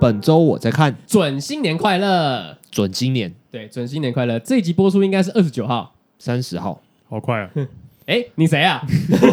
本周我在看，准新年快乐！准新年对，准新年快乐！这一集播出应该是二十九号、三十号，好快啊！哎，你谁啊？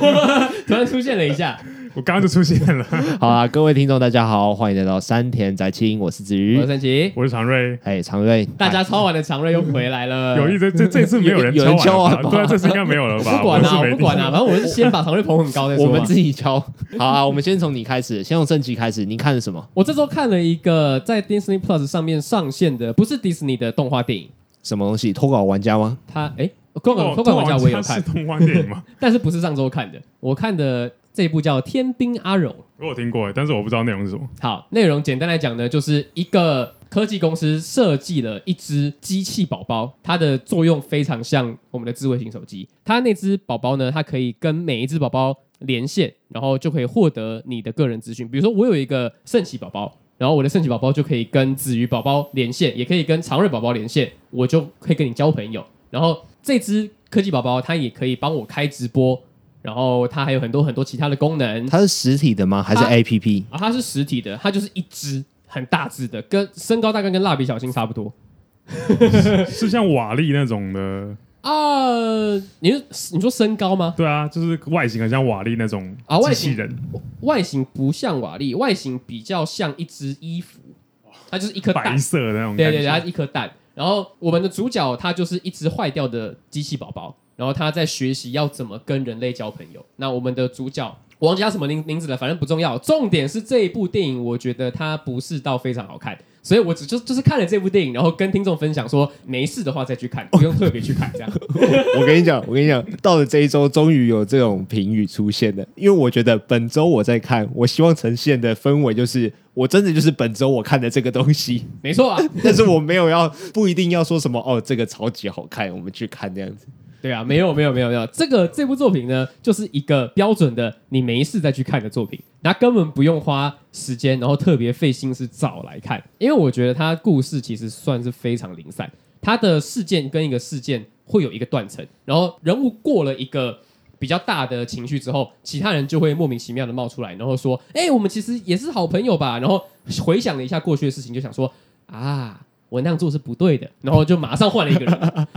突然出现了一下。我刚刚就出现了。好啊，各位听众，大家好，欢迎来到山田宅青，我是子瑜，我是陈奇，我是常瑞。哎，常瑞，大家超晚的常瑞又回来了。有意思，这这次没有人敲完，对啊，这次应该没有了吧？不管啊，不管啊，反正我是先把常瑞捧很高再说。我们自己敲。好啊，我们先从你开始，先从正奇开始。你看了什么？我这周看了一个在 Disney Plus 上面上线的，不是 Disney 的动画电影。什么东西？脱稿玩家吗？他哎，脱稿脱稿玩家我也有看。动画电影吗？但是不是上周看的？我看的。这一部叫《天兵阿荣》，我有听过，但是我不知道内容是什么。好，内容简单来讲呢，就是一个科技公司设计了一只机器宝宝，它的作用非常像我们的智慧型手机。它那只宝宝呢，它可以跟每一只宝宝连线，然后就可以获得你的个人资讯。比如说，我有一个圣奇宝宝，然后我的圣奇宝宝就可以跟子瑜宝宝连线，也可以跟常瑞宝宝连线，我就可以跟你交朋友。然后这只科技宝宝，它也可以帮我开直播。然后它还有很多很多其他的功能。它是实体的吗？还是 APP？啊，它是实体的，它就是一只很大只的，跟身高大概跟蜡笔小新差不多，是像瓦力那种的啊？你你说身高吗？对啊，就是外形很像瓦力那种啊，机器人外形不像瓦力，外形比较像一只衣服，它就是一颗白色的那种，对对对，它是一颗蛋。然后我们的主角它就是一只坏掉的机器宝宝。然后他在学习要怎么跟人类交朋友。那我们的主角我忘记叫什么名名字了，反正不重要。重点是这一部电影，我觉得它不是到非常好看，所以我只就就是看了这部电影，然后跟听众分享说，没事的话再去看，不用特别去看这样。我跟你讲，我跟你讲，到了这一周，终于有这种评语出现了。因为我觉得本周我在看，我希望呈现的氛围就是，我真的就是本周我看的这个东西，没错啊。但是我没有要，不一定要说什么哦，这个超级好看，我们去看这样子。对啊，没有没有没有没有，这个这部作品呢，就是一个标准的你没事再去看的作品，那根本不用花时间，然后特别费心思找来看，因为我觉得它故事其实算是非常零散，它的事件跟一个事件会有一个断层，然后人物过了一个比较大的情绪之后，其他人就会莫名其妙的冒出来，然后说，哎，我们其实也是好朋友吧，然后回想了一下过去的事情，就想说，啊，我那样做是不对的，然后就马上换了一个人。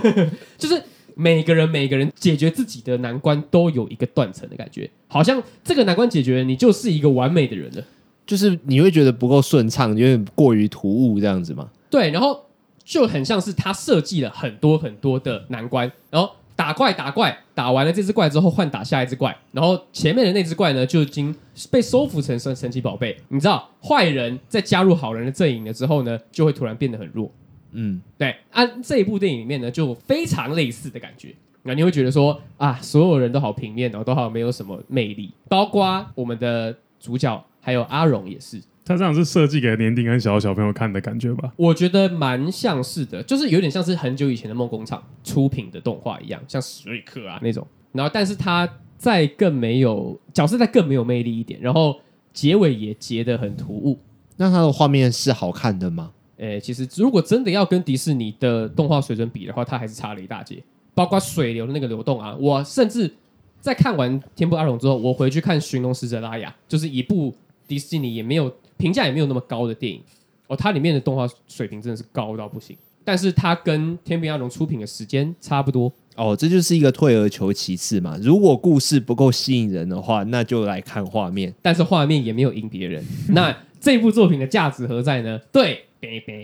就是每个人每个人解决自己的难关都有一个断层的感觉，好像这个难关解决了，你就是一个完美的人了。就是你会觉得不够顺畅，有点过于突兀这样子吗？对，然后就很像是他设计了很多很多的难关，然后打怪打怪打完了这只怪之后换打下一只怪，然后前面的那只怪呢就已经被收服成神神奇宝贝。你知道坏人在加入好人的阵营了之后呢，就会突然变得很弱。嗯，对，按、啊、这一部电影里面呢，就非常类似的感觉。那你会觉得说啊，所有人都好平面哦，都好没有什么魅力，包括我们的主角还有阿荣也是。他这样是设计给年龄很小的小朋友看的感觉吧？我觉得蛮像是的，就是有点像是很久以前的梦工厂出品的动画一样，像史瑞克啊那种。然后，但是他再更没有角色，再更没有魅力一点，然后结尾也结得很突兀。那他的画面是好看的吗？诶，其实如果真的要跟迪士尼的动画水准比的话，它还是差了一大截。包括水流的那个流动啊，我甚至在看完《天不阿龙》之后，我回去看《寻龙使者拉雅》，就是一部迪士尼也没有评价也没有那么高的电影哦。它里面的动画水平真的是高到不行，但是它跟《天兵阿龙》出品的时间差不多哦。这就是一个退而求其次嘛。如果故事不够吸引人的话，那就来看画面，但是画面也没有赢别人。那这部作品的价值何在呢？对。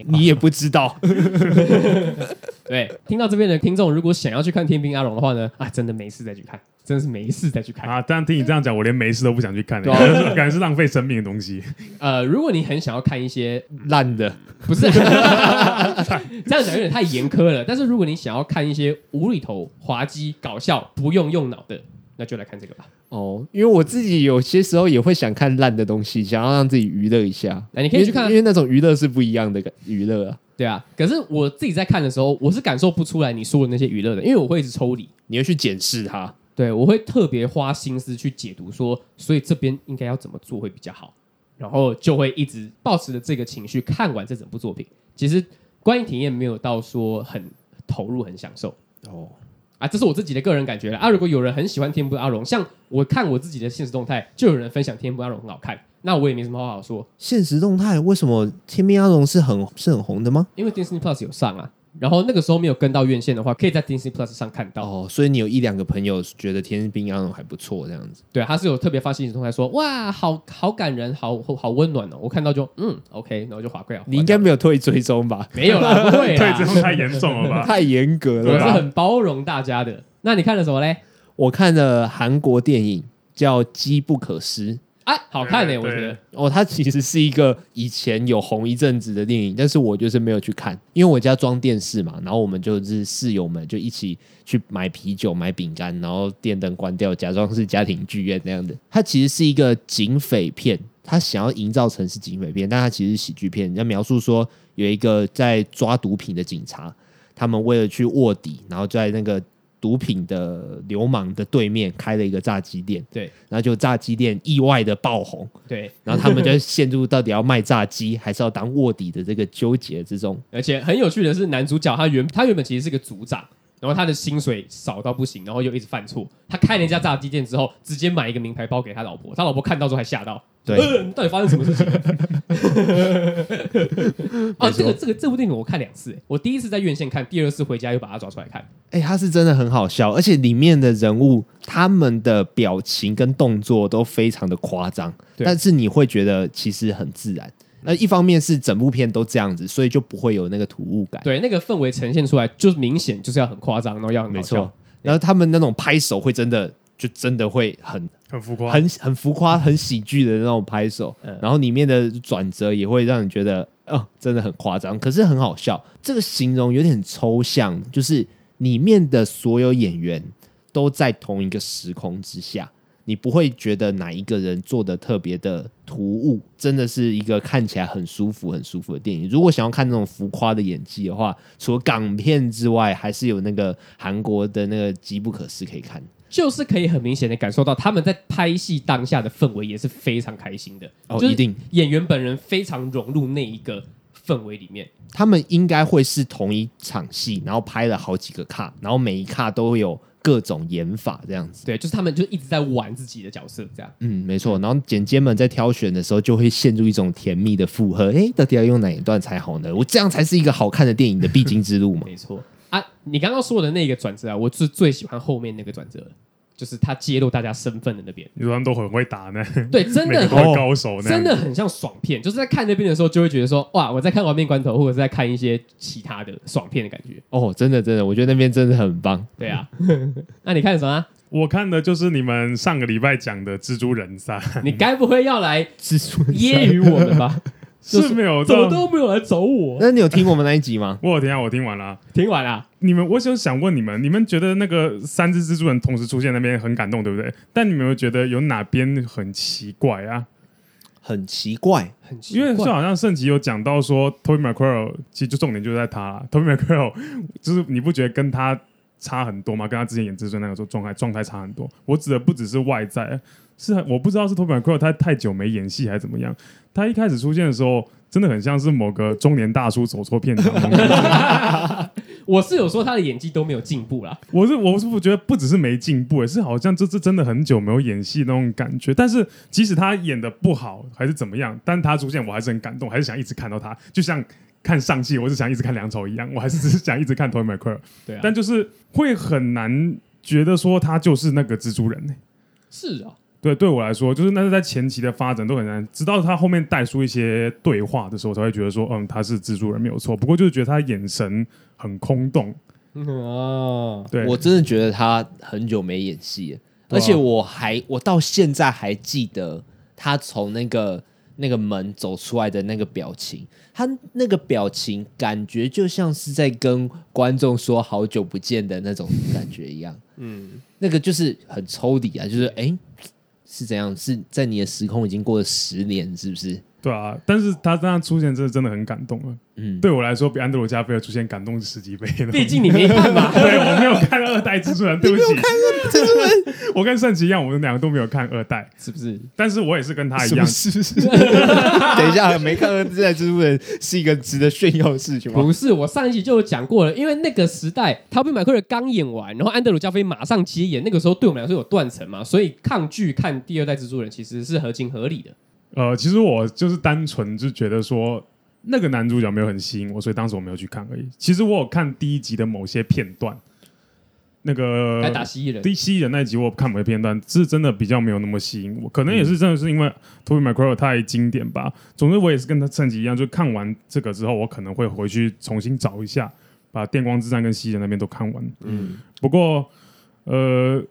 你也不知道，对，听到这边的听众，如果想要去看《天兵阿龙》的话呢，啊，真的没事再去看，真的是没事再去看啊！但听你这样讲，我连没事都不想去看了，感觉是浪费生命的东西。呃，如果你很想要看一些烂的，不是 这样讲有点太严苛了。但是如果你想要看一些无厘头、滑稽、搞笑、不用用脑的，那就来看这个吧。哦，因为我自己有些时候也会想看烂的东西，想要让自己娱乐一下。那你可以去看，因为那种娱乐是不一样的娱乐啊。对啊，可是我自己在看的时候，我是感受不出来你说的那些娱乐的，因为我会一直抽离，你会去检视它。对，我会特别花心思去解读说，所以这边应该要怎么做会比较好，然后就会一直保持着这个情绪看完这整部作品。其实观影体验没有到说很投入、很享受哦。啊，这是我自己的个人感觉了啊！如果有人很喜欢《天不阿荣》，像我看我自己的现实动态，就有人分享《天不阿荣》很好看，那我也没什么话好说。现实动态为什么天边阿龙是很是很红的吗？因为 Disney Plus 有上啊。然后那个时候没有跟到院线的话，可以在 Disney Plus 上看到。哦，所以你有一两个朋友觉得《天兵天将》还不错，这样子。对，他是有特别发信息动态说，哇，好好感人，好好温暖哦。我看到就嗯，OK，然后就划过来。你应该没有退追踪吧？没有啦，不会啦，退追踪太严重了吧？太严格了吧。我是很包容大家的。那你看了什么嘞？我看了韩国电影叫《机不可失》。哎，好看呢、欸，我觉得哦，它其实是一个以前有红一阵子的电影，但是我就是没有去看，因为我家装电视嘛，然后我们就是室友们就一起去买啤酒、买饼干，然后电灯关掉，假装是家庭剧院那样的。它其实是一个警匪片，它想要营造成是警匪片，但它其实是喜剧片。要描述说有一个在抓毒品的警察，他们为了去卧底，然后在那个。毒品的流氓的对面开了一个炸鸡店，对，然后就炸鸡店意外的爆红，对，然后他们就陷入到底要卖炸鸡还是要当卧底的这个纠结之中。而且很有趣的是，男主角他原他原本其实是个组长，然后他的薪水少到不行，然后又一直犯错。他开了一家炸鸡店之后，直接买一个名牌包给他老婆，他老婆看到之后还吓到。对、呃，到底发生什么事情？啊，这个这个这部电影我看两次，我第一次在院线看，第二次回家又把它抓出来看。哎、欸，它是真的很好笑，而且里面的人物他们的表情跟动作都非常的夸张，但是你会觉得其实很自然。那一方面是整部片都这样子，所以就不会有那个突兀感。对，那个氛围呈现出来就是明显就是要很夸张，然后要很没错。然后他们那种拍手会真的。就真的会很很浮夸，很很浮夸，很喜剧的那种拍手，嗯、然后里面的转折也会让你觉得，哦，真的很夸张，可是很好笑。这个形容有点抽象，就是里面的所有演员都在同一个时空之下，你不会觉得哪一个人做的特别的突兀，真的是一个看起来很舒服、很舒服的电影。如果想要看那种浮夸的演技的话，除了港片之外，还是有那个韩国的那个《机不可失》可以看。就是可以很明显的感受到他们在拍戏当下的氛围也是非常开心的哦，一定演员本人非常融入那一个氛围里面。他们应该会是同一场戏，然后拍了好几个卡，然后每一卡都有各种演法这样子。对，就是他们就一直在玩自己的角色这样。嗯，没错。然后剪接们在挑选的时候就会陷入一种甜蜜的负荷。哎，到底要用哪一段才好呢？我这样才是一个好看的电影的必经之路嘛。没错。啊，你刚刚说的那个转折啊，我是最喜欢后面那个转折，就是他揭露大家身份的那边。你说他们都很会打呢？对，真的很高手，真的很像爽片。就是在看那边的时候，就会觉得说，哇，我在看《亡命关头》，或者是在看一些其他的爽片的感觉。哦，真的，真的，我觉得那边真的很棒。对啊，那你看什么？我看的就是你们上个礼拜讲的《蜘蛛人三》。你该不会要来 蜘蛛揶揄我们吧？是没有，怎么都没有来找我。那你有听我们那一集吗？我有听啊，我听完了，听完了。你们，我想想问你们，你们觉得那个三只蜘蛛人同时出现那边很感动，对不对？但你们有没有觉得有哪边很奇怪啊？很奇怪，很奇怪，因为就好像圣吉有讲到说，Toby m c q u a r e 其实就重点就在他，Toby m c q u a r e 就是你不觉得跟他差很多吗？跟他之前演蜘蛛那个时候状态状态差很多。我指的不只是外在，是我不知道是 Tobey Maguire 他太久没演戏还是怎么样。他一开始出现的时候，真的很像是某个中年大叔走错片场。我是有说他的演技都没有进步啦。我是我是不觉得不只是没进步，也是好像这这真的很久没有演戏那种感觉。但是即使他演的不好还是怎么样，但他出现我还是很感动，还是想一直看到他，就像看上戏，我是想一直看梁朝一样，我还是只是想一直看 Tobey Maguire。对啊，但就是会很难觉得说他就是那个蜘蛛人呢、欸。是啊。对，对我来说，就是那是在前期的发展都很难，直到他后面带出一些对话的时候，才会觉得说，嗯，他是蜘蛛人没有错。不过就是觉得他眼神很空洞。哦，对，我真的觉得他很久没演戏了，而且我还我到现在还记得他从那个那个门走出来的那个表情，他那个表情感觉就像是在跟观众说好久不见的那种感觉一样。嗯，那个就是很抽离啊，就是哎。诶是怎样？是在你的时空已经过了十年，是不是？对啊，但是他这样出现，真的真的很感动了。嗯，对我来说，比安德鲁加菲尔出现感动十几倍了。毕竟你没看嘛，对，我没有看二代蜘蛛人，对不起。蜘蛛人，我跟圣奇一样，我们两个都没有看二代，是不是？但是我也是跟他一样，是不是？等一下，没看二代蜘蛛人是一个值得炫耀的事情吗？不是，我上一集就有讲过了，因为那个时代，陶比麦奎尔刚演完，然后安德鲁加菲马上接演，那个时候对我们来说有断层嘛，所以抗拒看第二代蜘蛛人其实是合情合理的。呃，其实我就是单纯就觉得说那个男主角没有很吸引我，所以当时我没有去看而已。其实我有看第一集的某些片段。那个该打蜥蜴人，第蜥蜴人那一集我看某些片段，是真的比较没有那么吸引我，可能也是真的是因为 Tobey Maguire 太经典吧。总之我也是跟他趁机一样，就看完这个之后，我可能会回去重新找一下，把电光之战跟蜥蜴人那边都看完。嗯，不过呃，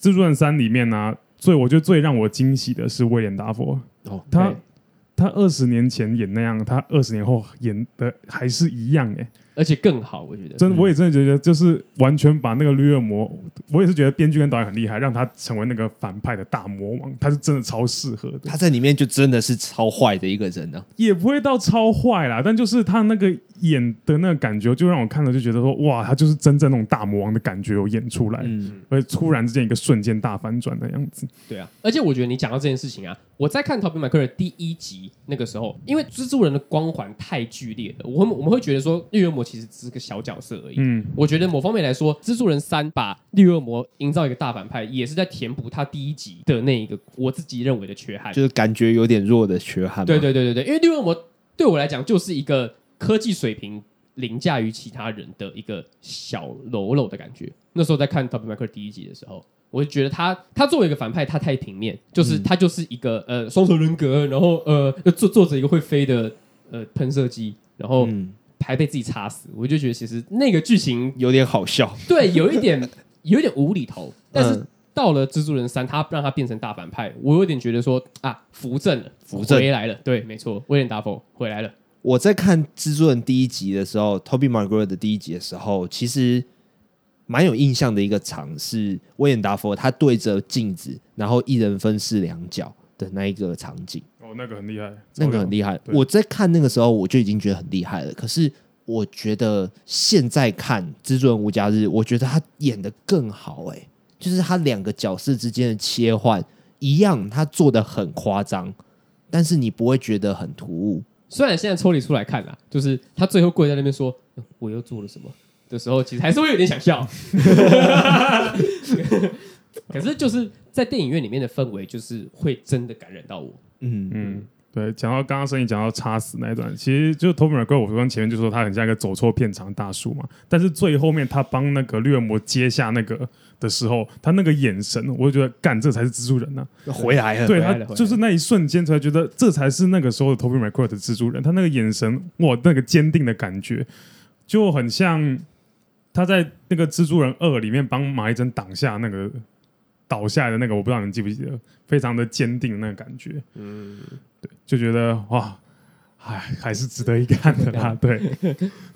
蜘蛛人三里面呢、啊，最我觉得最让我惊喜的是威廉达佛，哦，他他二十年前演那样，他二十年后演的还是一样哎、欸。而且更好，我觉得真的，我也真的觉得，就是完全把那个绿恶魔，我也是觉得编剧跟导演很厉害，让他成为那个反派的大魔王，他是真的超适合的。他在里面就真的是超坏的一个人呢、啊，也不会到超坏啦，但就是他那个演的那个感觉，就让我看了就觉得说，哇，他就是真正那种大魔王的感觉有演出来，嗯，而且突然之间一个瞬间大反转的样子。对啊，而且我觉得你讲到这件事情啊，我在看《Tobey Maguire》第一集那个时候，因为蜘蛛人的光环太剧烈了，我们我们会觉得说绿恶魔其实只是个小角色而已。嗯，我觉得某方面来说，《蜘蛛人三》把绿恶魔营造一个大反派，也是在填补他第一集的那一个我自己认为的缺憾，就是感觉有点弱的缺憾。对对对对对，因为绿恶魔对我来讲就是一个科技水平凌驾于其他人的一个小喽啰的感觉。那时候在看《Tobey Maguire》第一集的时候，我就觉得他他作为一个反派，他太平面，就是、嗯、他就是一个呃双重人格，然后呃坐坐着一个会飞的呃喷射机，然后。嗯还被自己插死，我就觉得其实那个剧情有点好笑，对，有一点 有一点无厘头。但是到了蜘蛛人三，他让他变成大反派，我有点觉得说啊，扶正了，扶正回来了。对，没错，威廉达佛回来了。我在看蜘蛛人第一集的时候，Tobey Maguire 的第一集的时候，其实蛮有印象的一个场是威廉达佛他对着镜子，然后一人分饰两角的那一个场景。哦那个很厉害，那个很厉害。我在看那个时候，我就已经觉得很厉害了。可是我觉得现在看《蜘蛛人无家日》，我觉得他演的更好。哎，就是他两个角色之间的切换一样，他做的很夸张，但是你不会觉得很突兀。虽然现在抽离出来看啦，就是他最后跪在那边说：“我又做了什么？”的时候，其实还是会有点想笑。可是就是在电影院里面的氛围，就是会真的感染到我。嗯嗯，对，讲到刚刚声音讲到插死那一段，其实就 Tobey Maguire，我刚前面就说他很像一个走错片场的大叔嘛。但是最后面他帮那个绿恶魔接下那个的时候，他那个眼神，我就觉得干，这才是蜘蛛人呢、啊，回来了。对他就是那一瞬间才觉得这才是那个时候的 Tobey Maguire 的蜘蛛人。他那个眼神，哇，那个坚定的感觉，就很像他在那个蜘蛛人二里面帮马伊珍挡下那个。倒下来的那个，我不知道你记不记得，非常的坚定的那个感觉，嗯，对，就觉得哇，哎，还是值得一看的啦，对。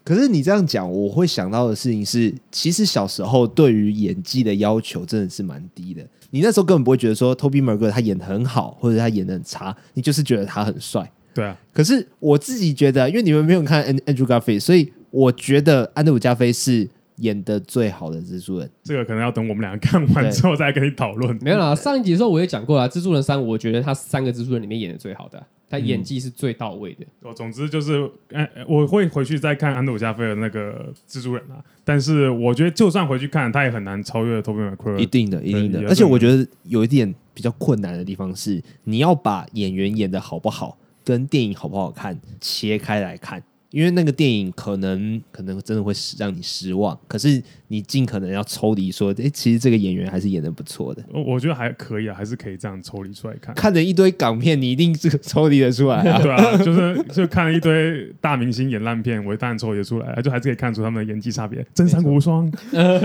可是你这样讲，我会想到的事情是，其实小时候对于演技的要求真的是蛮低的。你那时候根本不会觉得说，Tobey Maguire 他演的很好，或者他演的很差，你就是觉得他很帅。对啊。可是我自己觉得，因为你们没有看 Andrew Garfield，所以我觉得安德鲁加菲是。演的最好的蜘蛛人，这个可能要等我们两个看完之后再跟你讨论。没有啦，上一集的时候我也讲过啦，蜘蛛人三，我觉得他三个蜘蛛人里面演的最好的，他演技是最到位的。哦、嗯，总之就是，哎，我会回去再看安德鲁加菲尔那个蜘蛛人啊。但是我觉得，就算回去看，他也很难超越 Tobey Maguire。一定的，一定的。而且我觉得有一点比较困难的地方是，你要把演员演的好不好跟电影好不好看切开来看。因为那个电影可能可能真的会使让你失望，可是你尽可能要抽离说，哎，其实这个演员还是演的不错的。我觉得还可以啊，还是可以这样抽离出来看。看着一堆港片，你一定是 抽离的出来啊。对啊，就是就看了一堆大明星演烂片，我当然抽离出来，就还是可以看出他们的演技差别。真三国无双，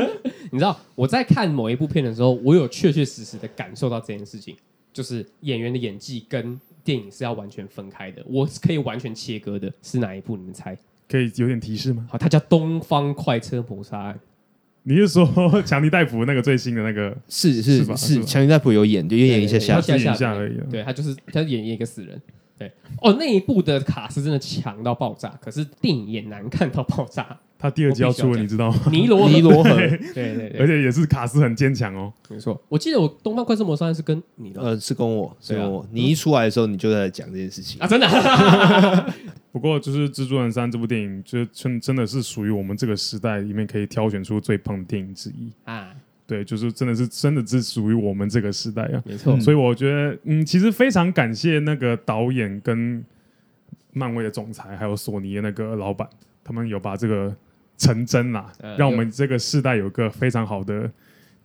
你知道我在看某一部片的时候，我有确确实实的感受到这件事情，就是演员的演技跟。电影是要完全分开的，我是可以完全切割的。是哪一部？你们猜？可以有点提示吗？好，它叫《东方快车谋杀案》。你是说强尼戴普那个最新的那个？是是是，强尼戴普有演，就演一下下，下下下而已。对，他就是他演一个死人。对哦，那一部的卡是真的强到爆炸，可是电影也难看到爆炸。他第二集要出了，你知道吗？尼罗尼罗河，对对对，而且也是卡斯很坚强哦。没错，我记得我《东方快车谋杀案》是跟你的，呃，是跟我，是跟我。你一出来的时候，你就在讲这件事情啊，真的。不过，就是《蜘蛛人三》这部电影，就真真的是属于我们这个时代里面可以挑选出最棒的电影之一啊。对，就是真的是真的是属于我们这个时代啊，没错。所以我觉得，嗯，其实非常感谢那个导演跟漫威的总裁，还有索尼的那个老板，他们有把这个成真啦，呃、让我们这个世代有一个非常好的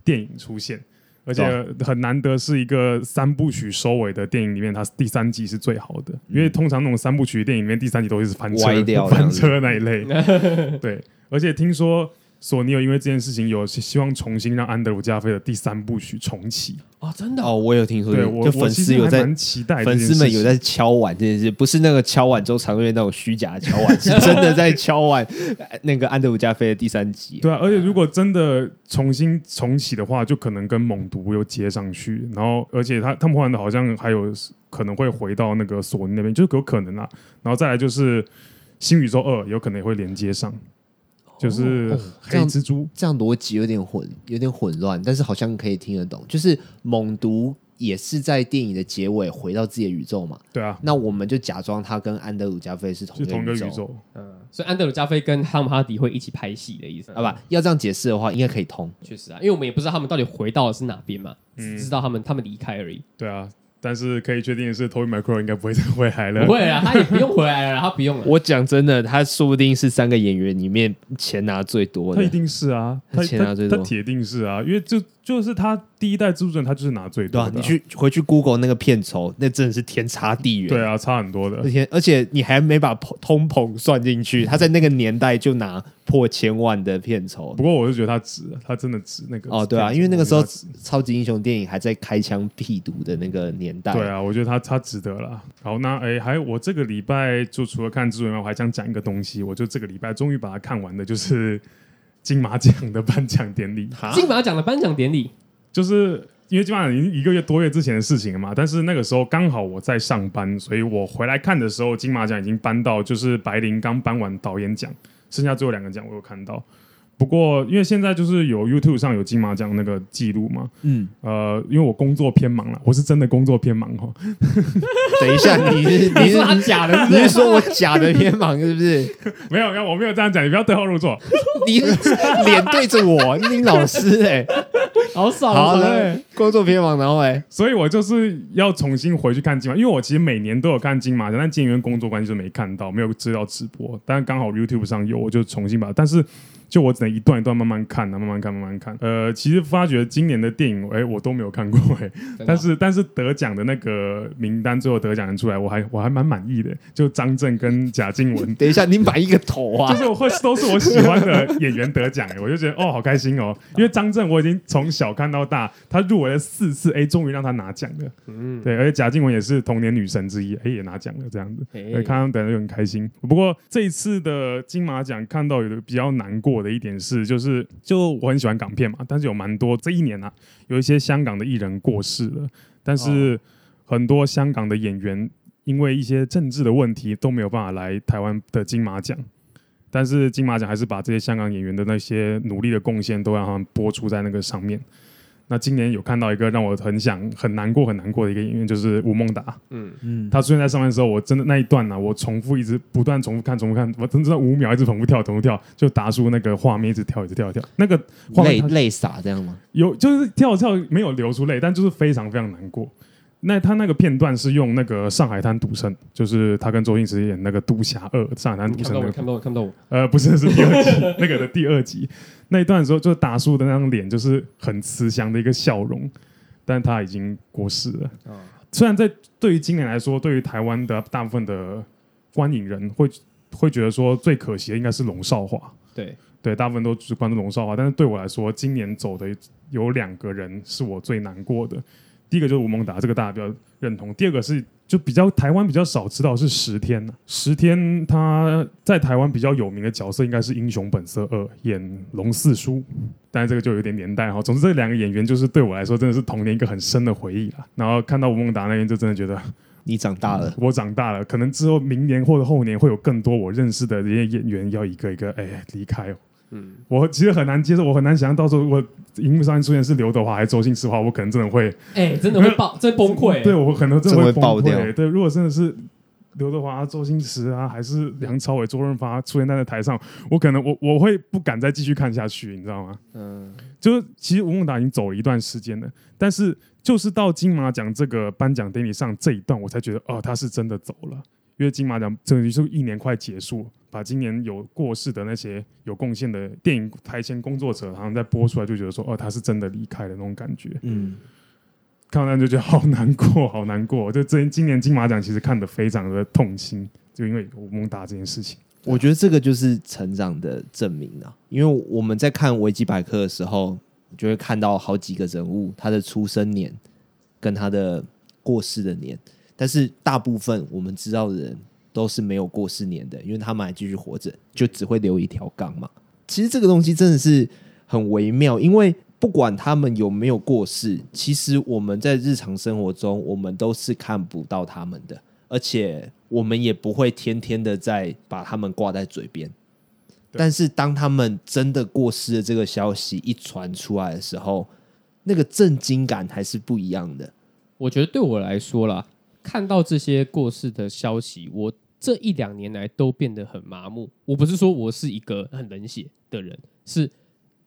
电影出现。而且很难得是一个三部曲收尾的电影里面，它第三集是最好的，因为通常那种三部曲的电影里面，第三集都会是翻车、翻车那一类。对，而且听说。索尼有因为这件事情有希望重新让安德鲁加菲的第三部曲重启。啊，真的？哦，我有听说，对，我就粉丝有在期待，粉丝们有在敲碗这件事，不是那个敲碗周长月那种虚假的敲碗，是真的在敲碗那个安德鲁加菲的第三集。对啊，而且如果真的重新重启的话，就可能跟猛毒又接上去，然后而且他他们换的好像还有可能会回到那个索尼那边，就有可能啊，然后再来就是新宇宙二有可能也会连接上。就是黑蜘蛛，这样逻辑有点混，有点混乱，但是好像可以听得懂。就是猛毒也是在电影的结尾回到自己的宇宙嘛？对啊。那我们就假装他跟安德鲁加菲是同一个宇宙。嗯，所以安德鲁加菲跟汤姆哈迪会一起拍戏的意思，好吧？要这样解释的话，应该可以通。确实啊，因为我们也不知道他们到底回到的是哪边嘛，只知道他们他们离开而已。对啊。但是可以确定的是，Tobey Micro 应该不会再回来了。不会啊，他也不用回来了，他不用了。我讲真的，他说不定是三个演员里面钱拿最多的。他一定是啊，他钱拿最多，他铁定是啊，因为就就是他第一代蜘蛛人，他就是拿最多的。你去回去 Google 那个片酬，那真的是天差地远。对啊，差很多的。而且而且你还没把通膨算进去，他在那个年代就拿。破千万的片酬，不过我是觉得他值，他真的值那个哦，对啊，因为那个时候超级英雄电影还在开枪辟毒的那个年代，对啊，我觉得他他值得了。好，那哎，还有我这个礼拜就除了看蜘蛛人，我还想讲一个东西，我就这个礼拜终于把它看完的，就是金马奖的颁奖典礼。金马奖的颁奖典礼，就是因为金马奖已经一个月多月之前的事情了嘛，但是那个时候刚好我在上班，所以我回来看的时候，金马奖已经颁到，就是白灵刚颁完导演奖。剩下最后两个奖我有看到，不过因为现在就是有 YouTube 上有金马奖那个记录嘛，嗯，呃，因为我工作偏忙了，我是真的工作偏忙哈。等一下，你是你是他假的，你是说我假的偏忙是不是？没有没有，我没有这样讲，你不要对号入座。你脸对着我，你老师哎、欸，好爽，好嘞，工作偏忙然后哎，所以我就是要重新回去看金马，因为我其实每年都有看金马奖，但因为工作关系就没看到，没有知道直播，但是刚好 YouTube 上有。我就重新把，但是就我只能一段一段慢慢看，慢慢看，慢慢看。呃，其实发觉今年的电影，哎、欸，我都没有看过、欸，哎，但是但是得奖的那个名单，最后得奖人出来，我还我还蛮满意的。就张震跟贾静雯，等一下，你满意个头啊！就是我会都是我喜欢的演员得奖，哎，我就觉得哦，好开心哦。因为张震我已经从小看到大，他入围了四次，哎、欸，终于让他拿奖了。嗯，对，而且贾静雯也是童年女神之一，哎、欸，也拿奖了，这样子，哎，看他们等的就很开心。不过这一次的金马奖看到有的。比较难过的一点是，就是就我很喜欢港片嘛，但是有蛮多这一年啊，有一些香港的艺人过世了，但是很多香港的演员因为一些政治的问题都没有办法来台湾的金马奖，但是金马奖还是把这些香港演员的那些努力的贡献都让他们播出在那个上面。那今年有看到一个让我很想很难过很难过的一个音乐，就是吴孟达。嗯嗯，他出现在上面的时候，我真的那一段呢、啊，我重复一直不断重复看，重复看，我真的五秒一直重复跳，重复跳，就达叔那个画面一直跳，一直跳，一跳，那个泪泪洒这样吗？有，就是跳跳没有流出泪，但就是非常非常难过。那他那个片段是用那个《上海滩赌圣》，就是他跟周星驰演那个《赌侠二》《上海滩赌圣》那个。看到看到我呃，不是，是第二集那个的第二集那一段的时候，就是达叔的那张脸就是很慈祥的一个笑容，但他已经过世了。啊、虽然在对于今年来说，对于台湾的大部分的观影人会会觉得说最可惜的应该是龙少华。对对，大部分都只关注龙少华，但是对我来说，今年走的有两个人是我最难过的。第一个就是吴孟达，这个大家比较认同。第二个是就比较台湾比较少知道是十天、十、天他在台湾比较有名的角色应该是《英雄本色二》演龙四叔，但是这个就有点年代哈。总之这两个演员就是对我来说真的是童年一个很深的回忆了。然后看到吴孟达那边就真的觉得你长大了，我长大了，可能之后明年或者后年会有更多我认识的这些演员要一个一个哎离开哦。嗯，我其实很难接受，我很难想象到时候我荧幕上出现是刘德华还是周星驰的话，我可能真的会，哎、欸，真的会爆，真崩溃。对，我可能真的会爆掉。对，如果真的是刘德华、周星驰啊，还是梁朝伟、周润发出现在那台上，我可能我我会不敢再继续看下去，你知道吗？嗯，就是其实吴孟达已经走了一段时间了，但是就是到金马奖这个颁奖典礼上这一段，我才觉得哦，他是真的走了。因为金马奖等于是一年快结束，把今年有过世的那些有贡献的电影台前工作者，好像在播出来，就觉得说哦，他是真的离开了那种感觉。嗯。看完就觉得好难过，好难过。就这今年金马奖其实看得非常的痛心，就因为吴孟达这件事情。我觉得这个就是成长的证明啊。因为我们在看维基百科的时候，就会看到好几个人物他的出生年跟他的过世的年，但是大部分我们知道的人都是没有过世年的，因为他们还继续活着，就只会留一条杠嘛。其实这个东西真的是很微妙，因为。不管他们有没有过世，其实我们在日常生活中，我们都是看不到他们的，而且我们也不会天天的在把他们挂在嘴边。但是当他们真的过世的这个消息一传出来的时候，那个震惊感还是不一样的。我觉得对我来说啦，看到这些过世的消息，我这一两年来都变得很麻木。我不是说我是一个很冷血的人，是。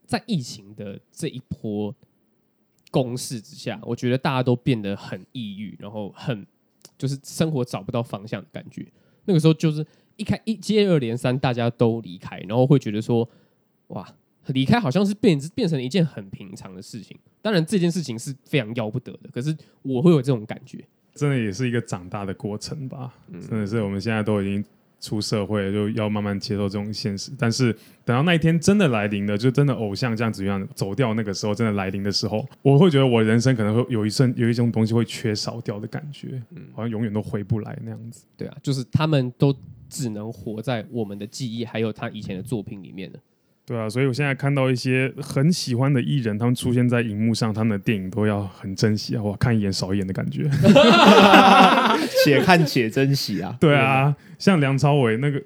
在疫情的这一波攻势之下，我觉得大家都变得很抑郁，然后很就是生活找不到方向的感觉。那个时候就是一开一接二连三，大家都离开，然后会觉得说，哇，离开好像是变变成一件很平常的事情。当然这件事情是非常要不得的，可是我会有这种感觉，真的也是一个长大的过程吧。真的是我们现在都已经。出社会就要慢慢接受这种现实，但是等到那一天真的来临了，就真的偶像这样子一样走掉，那个时候真的来临的时候，我会觉得我人生可能会有一瞬有一种东西会缺少掉的感觉，嗯，好像永远都回不来那样子。对啊，就是他们都只能活在我们的记忆还有他以前的作品里面了。对啊，所以我现在看到一些很喜欢的艺人，他们出现在荧幕上，他们的电影都要很珍惜啊，哇，看一眼少一眼的感觉，且看且珍惜啊。对啊，像梁朝伟那个，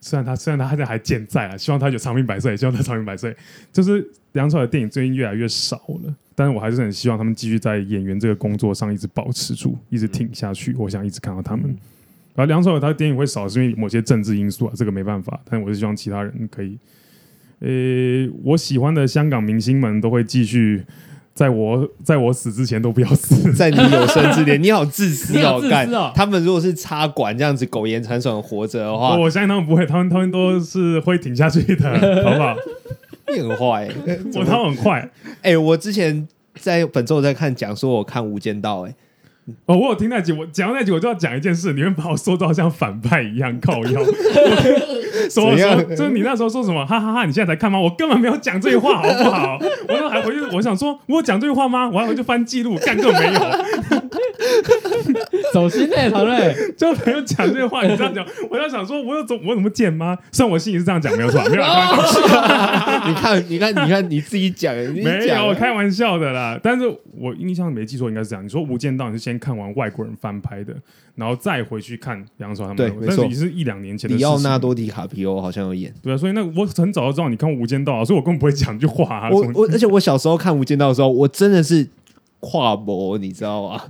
虽然他虽然他现在还健在啊，希望他有长命百岁，希望他长命百岁。就是梁朝伟的电影最近越来越少了，但是我还是很希望他们继续在演员这个工作上一直保持住，一直挺下去。我想一直看到他们。而梁朝伟他的电影会少，是因为某些政治因素啊，这个没办法。但我是希望其他人可以。呃、欸，我喜欢的香港明星们都会继续，在我在我死之前都不要死，在你有生之年，你好自私哦！干、哦，他们如果是插管这样子苟延残喘活着的话，我相信他们不会，他们他们都是会挺下去的，好不好？你很坏、欸，我他很坏。哎、欸，我之前在本周我在看讲说我看《无间道》哎。哦，我有听那集，我讲到那集，我就要讲一件事，你们把我说到像反派一样靠腰。说说？就是你那时候说什么？哈哈哈！你现在才看吗？我根本没有讲这句话，好不好？我都还回去，我想说，我有讲这句话吗？我还回去翻记录，干，根本没有。走心嘞，唐瑞，就没有讲这个话。你这样讲，我在想说，我有怎我怎么贱吗？虽然我心里是这样讲，没有错，没有。你看，你看，你看，你自己讲，没有，我开玩笑的啦。但是我印象没记错，应该是这样。你说《无间道》，你是先看完外国人翻拍的，然后再回去看梁朝伟他们。对，没错，但是你是一两年前的。迪奥纳多·迪卡皮欧好像有演。对啊，所以那我很早就知道你看《无间道》啊，所以我根本不会讲这句话啊。我我，而且我小时候看《无间道》的时候，我真的是跨模，你知道吗？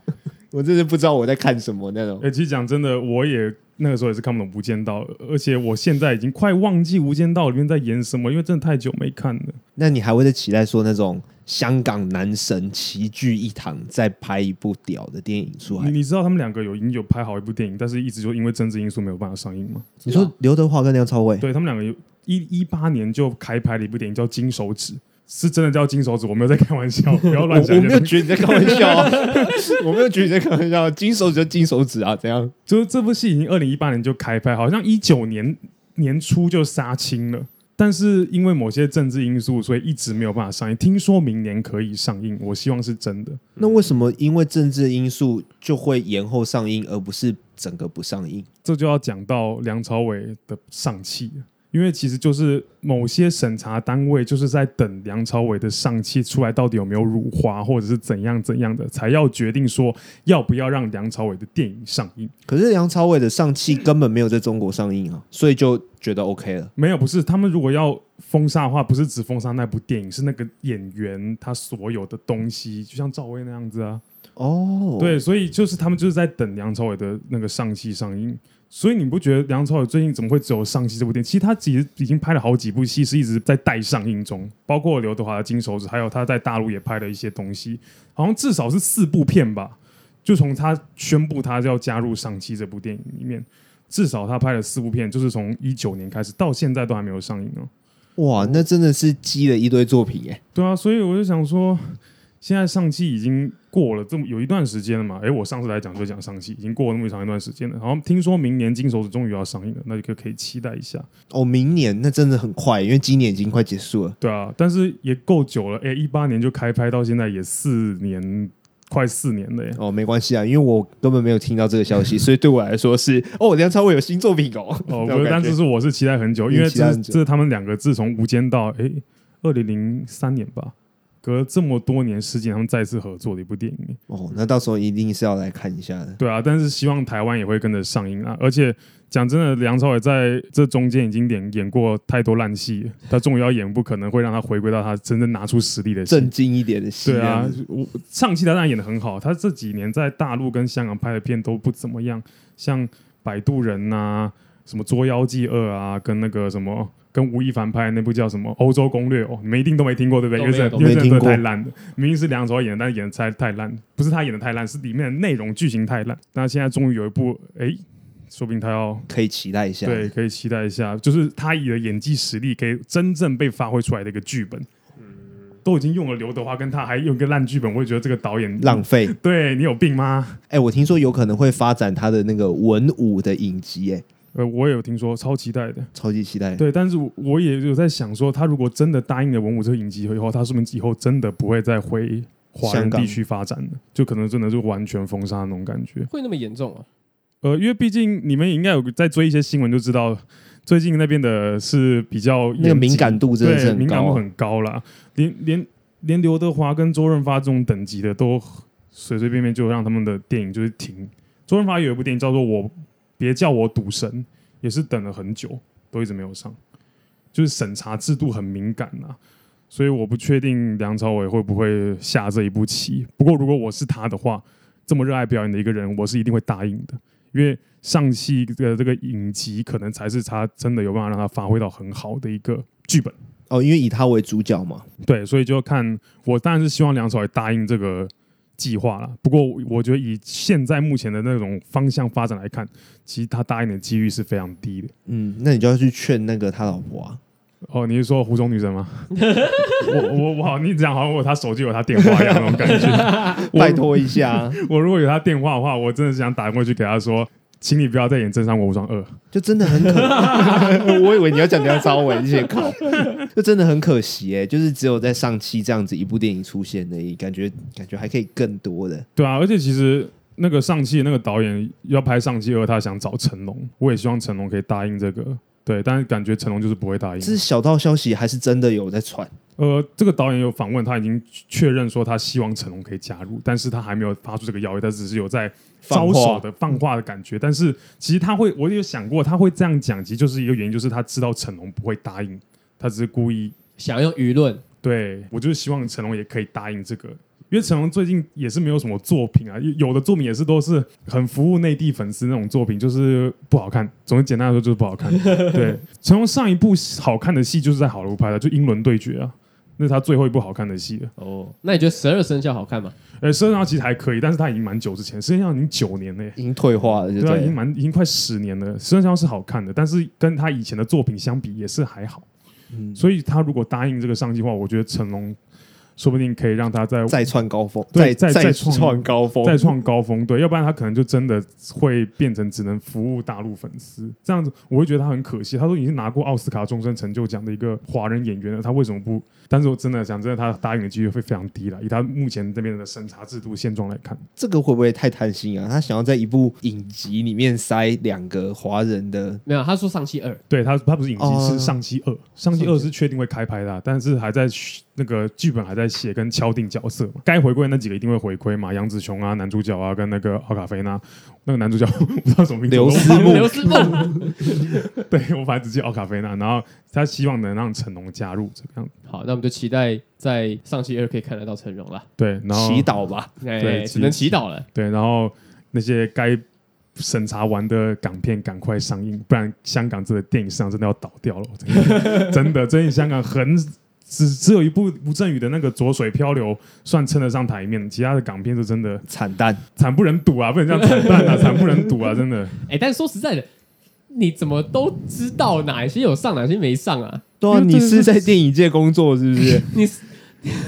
我真是不知道我在看什么那种。哎、欸，其实讲真的，我也那个时候也是看不懂《无间道》，而且我现在已经快忘记《无间道》里面在演什么，因为真的太久没看了。那你还会在期待说那种香港男神齐聚一堂，再拍一部屌的电影出来？你，你知道他们两个有已经有拍好一部电影，但是一直就因为政治因素没有办法上映吗？你说刘德华跟梁朝伟？对，他们两个有一一八年就开拍了一部电影叫《金手指》。是真的叫金手指，我没有在开玩笑，不要乱讲。我没有觉得你在开玩笑，啊，我没有觉得你在开玩笑。金手指就金手指啊，怎样？就是这部戏已经二零一八年就开拍，好像一九年年初就杀青了，但是因为某些政治因素，所以一直没有办法上映。听说明年可以上映，我希望是真的。那为什么因为政治因素就会延后上映，而不是整个不上映？这就要讲到梁朝伟的上气了。因为其实就是某些审查单位就是在等梁朝伟的上气出来，到底有没有辱华或者是怎样怎样的，才要决定说要不要让梁朝伟的电影上映。可是梁朝伟的上气根本没有在中国上映啊，所以就觉得 OK 了。没有，不是他们如果要封杀的话，不是只封杀那部电影，是那个演员他所有的东西，就像赵薇那样子啊。哦，对，所以就是他们就是在等梁朝伟的那个上戏上映。所以你不觉得梁朝伟最近怎么会只有上戏这部电影？其实他其实已经拍了好几部戏，是一直在待上映中，包括刘德华的《金手指》，还有他在大陆也拍了一些东西，好像至少是四部片吧。就从他宣布他要加入上戏这部电影里面，至少他拍了四部片，就是从一九年开始到现在都还没有上映哦。哇，那真的是积了一堆作品耶。对啊，所以我就想说。现在上戏已经过了这么有一段时间了嘛？哎，我上次来讲就讲上戏，已经过了那么长一段时间了。然后听说明年《金手指》终于要上映了，那就可以期待一下。哦，明年那真的很快，因为今年已经快结束了。对啊，但是也够久了。哎，一八年就开拍到现在也四年，快四年了耶。哦，没关系啊，因为我根本没有听到这个消息，所以对我来说是哦，梁朝伟有新作品哦。哦，不是，但是是我是期待很久，因为这是这是他们两个自从《无间道》哎，二零零三年吧。隔了这么多年十几年，他们再次合作的一部电影哦，那到时候一定是要来看一下的。对啊，但是希望台湾也会跟着上映啊！而且讲真的，梁朝伟在这中间已经演演过太多烂戏，他终于要演部可能会让他回归到他真正拿出实力的正经一点的戏。对啊，我上期他当然演的很好，他这几年在大陆跟香港拍的片都不怎么样，像《摆渡人》呐，什么《捉妖记二》啊，跟那个什么。跟吴亦凡拍的那部叫什么《欧洲攻略》哦，你们一定都没听过对不对？因为这因为这太烂了，明明是梁朝伟演的，但是演的太太烂，不是他演的太烂，是里面的内容剧情太烂。那现在终于有一部，哎，说不定他要可以期待一下，对，可以期待一下，就是他以的演技实力可以真正被发挥出来的一个剧本。嗯，都已经用了刘德华，跟他还用一个烂剧本，我会觉得这个导演浪费。对，你有病吗？哎，我听说有可能会发展他的那个文武的影集，哎。呃，我也有听说，超期待的，超级期待。对，但是我也有在想说，他如果真的答应了文武这个影集以后，他是不是以后真的不会再回华人地区发展了？就可能真的是完全封杀那种感觉。会那么严重啊？呃，因为毕竟你们也应该有在追一些新闻，就知道最近那边的是比较那个敏感度真的是很高，敏感度很高啦。连连连刘德华跟周润发这种等级的，都随随便便就让他们的电影就是停。周润发有一部电影叫做《我》。别叫我赌神，也是等了很久，都一直没有上，就是审查制度很敏感呐、啊，所以我不确定梁朝伟会不会下这一步棋。不过如果我是他的话，这么热爱表演的一个人，我是一定会答应的，因为上戏的这个影集可能才是他真的有办法让他发挥到很好的一个剧本哦，因为以他为主角嘛，对，所以就看我当然是希望梁朝伟答应这个。计划了，不过我觉得以现在目前的那种方向发展来看，其实他答应的几率是非常低的。嗯，那你就要去劝那个他老婆啊。哦，你是说湖中女神吗？我我我好，你这样好像我他手机有他电话一样那种感觉，拜托一下。我如果有他电话的话，我真的是想打过去给他说。请你不要再演《真三国无双二》，就真的很可。我以为你要讲梁朝伟这些靠，就真的很可惜哎、欸，就是只有在上期这样子一部电影出现而已，感觉感觉还可以更多的。对啊，而且其实那个上期那个导演要拍上期二，他想找成龙，我也希望成龙可以答应这个。对，但是感觉成龙就是不会答应。这是小道消息还是真的有在传？呃，这个导演有访问，他已经确认说他希望成龙可以加入，但是他还没有发出这个邀约，他只是有在招手的放话的感觉。但是其实他会，我有想过他会这样讲，其实就是一个原因，就是他知道成龙不会答应，他只是故意想用舆论。对，我就是希望成龙也可以答应这个。因为成龙最近也是没有什么作品啊，有的作品也是都是很服务内地粉丝那种作品，就是不好看。总之简单来说就是不好看。对，成龙上一部好看的戏就是在好莱坞拍的，就《英伦对决》啊，那是他最后一部好看的戏了。哦，那你觉得《十二生肖》好看吗？呃，《十二生肖》其实还可以，但是他已经蛮久之前，《十二生肖》已经九年了，已经退化了，对啊，已经蛮已经快十年了。《十二生肖》是好看的，但是跟他以前的作品相比也是还好。嗯，所以他如果答应这个上计划，我觉得成龙。说不定可以让他再再创高峰，对，再再创高峰，再创高峰，对，要不然他可能就真的会变成只能服务大陆粉丝，这样子我会觉得他很可惜。他说已经拿过奥斯卡终身成就奖的一个华人演员了，他为什么不？但是我真的想真的，他答应的几率会非常低了。以他目前这边的审查制度现状来看，这个会不会太贪心啊？他想要在一部影集里面塞两个华人的？没有，他说上期二，对他他不是影集，是上期二，上期二是确定会开拍的，但是还在。那个剧本还在写跟敲定角色嘛，该回归那几个一定会回归嘛，杨紫琼啊，男主角啊，跟那个奥卡菲娜，那个男主角 不知道什么名字，刘思慕，刘思慕，对我反正只记奥卡菲娜，然后他希望能让成龙加入这个样子。好，那我们就期待在上期二可以看得到成龙了。对，然后祈祷吧，哎、对只能祈祷了。对，然后那些该审查完的港片赶快上映，不然香港这个电影市场真的要倒掉了。真的，真的，最近香港很。只只有一部吴镇宇的那个《浊水漂流》算称得上台面，其他的港片是真的惨淡，惨不忍睹啊！不能这样惨淡啊，惨不忍睹啊！真的。哎、欸，但是说实在的，你怎么都知道哪些有上，哪些没上啊？对啊，你是在电影界工作是不是？你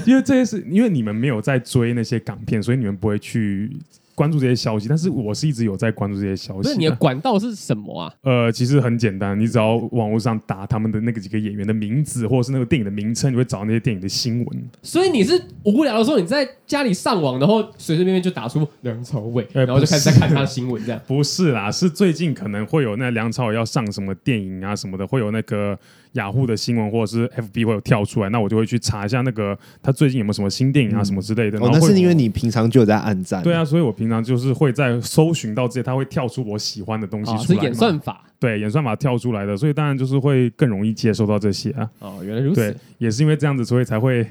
因为这些是因为你们没有在追那些港片，所以你们不会去。关注这些消息，但是我是一直有在关注这些消息。不是你的管道是什么啊？呃，其实很简单，你只要网络上打他们的那个几个演员的名字，或者是那个电影的名称，你会找到那些电影的新闻。所以你是无聊的时候，你在家里上网，然后随随便便就打出梁朝伟，欸、然后就开始在看他的新闻，这样？不是啦，是最近可能会有那梁朝伟要上什么电影啊什么的，会有那个。雅虎的新闻或者是 FB 会有跳出来，那我就会去查一下那个他最近有没有什么新电影啊什么之类的。哦，那是因为你平常就有在按赞。对啊，所以我平常就是会在搜寻到这些，他会跳出我喜欢的东西出来。哦，是演算法。对，演算法跳出来的，所以当然就是会更容易接收到这些啊。哦，原来如此。对，也是因为这样子，所以才会。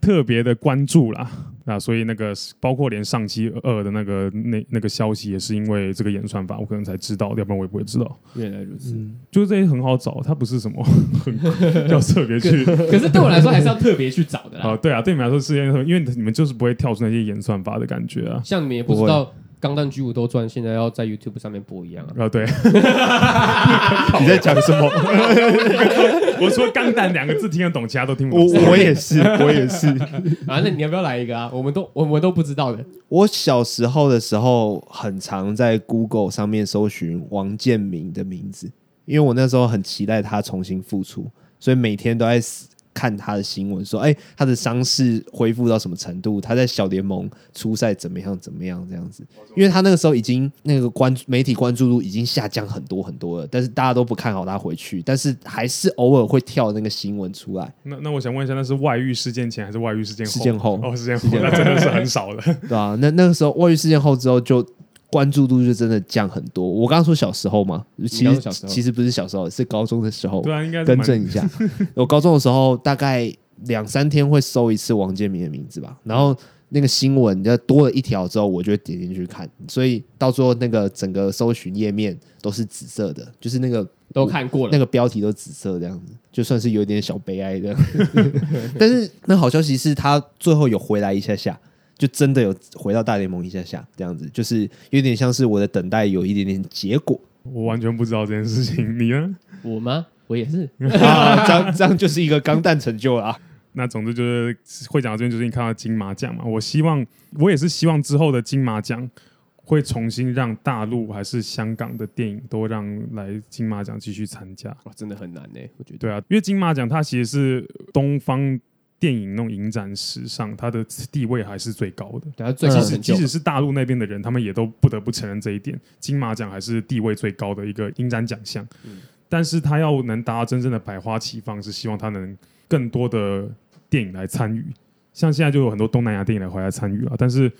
特别的关注啦，啊，所以那个包括连上期二的那个那那个消息，也是因为这个演算法，我可能才知道，要不然我也不会知道。原来如此，嗯、就是这些很好找，它不是什么 很要特别去可，可是对我来说还是要特别去找的啦。啊，对啊，对你们来说是因为因为你们就是不会跳出那些演算法的感觉啊，像你们也不知道。钢弹巨武斗传现在要在 YouTube 上面播一样啊！啊，对，你在讲什么？我说“钢弹”两个字听得懂，其他都听不懂。我我也是，我也是。啊，那你要不要来一个啊？我们都我们都不知道的。我小时候的时候，很常在 Google 上面搜寻王建民的名字，因为我那时候很期待他重新复出，所以每天都在死。看他的新闻说，哎、欸，他的伤势恢复到什么程度？他在小联盟初赛怎么样？怎么样？这样子，因为他那个时候已经那个关媒体关注度已经下降很多很多了，但是大家都不看好他回去，但是还是偶尔会跳那个新闻出来。那那我想问一下，那是外遇事件前还是外遇事件后？事件后哦，事件后，那真的是很少了，对啊，那那个时候外遇事件后之后就。关注度就真的降很多。我刚刚说小时候嘛，其实其实不是小时候，是高中的时候。对啊，应该更正一下。我高中的时候大概两三天会搜一次王建民的名字吧，然后那个新闻就多了一条之后，我就会点进去看。所以到最后那个整个搜寻页面都是紫色的，就是那个都看过了，那个标题都紫色这样子，就算是有点小悲哀的。但是那好消息是他最后有回来一下下。就真的有回到大联盟一下下这样子，就是有点像是我的等待有一点点结果。我完全不知道这件事情，你呢？我吗？我也是 啊，这样这样就是一个钢蛋成就了啊。那总之就是会讲到这边，就是你看到金马奖嘛。我希望，我也是希望之后的金马奖会重新让大陆还是香港的电影都让来金马奖继续参加。哇，真的很难呢，我觉得。对啊，因为金马奖它其实是东方。电影那种影展史上，它的地位还是最高的。对啊，最高成就。即使是大陆那边的人，他们也都不得不承认这一点。金马奖还是地位最高的一个影展奖项。嗯，但是他要能达到真正的百花齐放，是希望他能更多的电影来参与。像现在就有很多东南亚电影来回来参与了，但是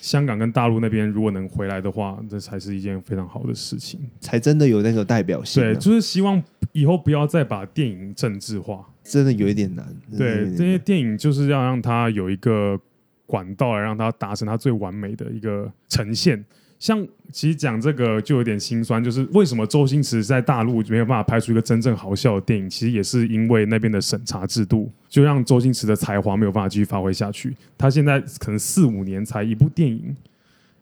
香港跟大陆那边如果能回来的话，这才是一件非常好的事情，才真的有那个代表性。对，就是希望以后不要再把电影政治化。真的有一点难。对，这些电影就是要让它有一个管道来让它达成它最完美的一个呈现。像其实讲这个就有点心酸，就是为什么周星驰在大陆没有办法拍出一个真正好笑的电影？其实也是因为那边的审查制度，就让周星驰的才华没有办法继续发挥下去。他现在可能四五年才一部电影，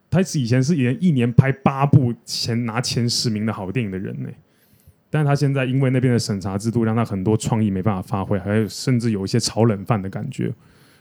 他以前是连一年拍八部前拿前十名的好电影的人呢。但是他现在因为那边的审查制度，让他很多创意没办法发挥，还有甚至有一些炒冷饭的感觉，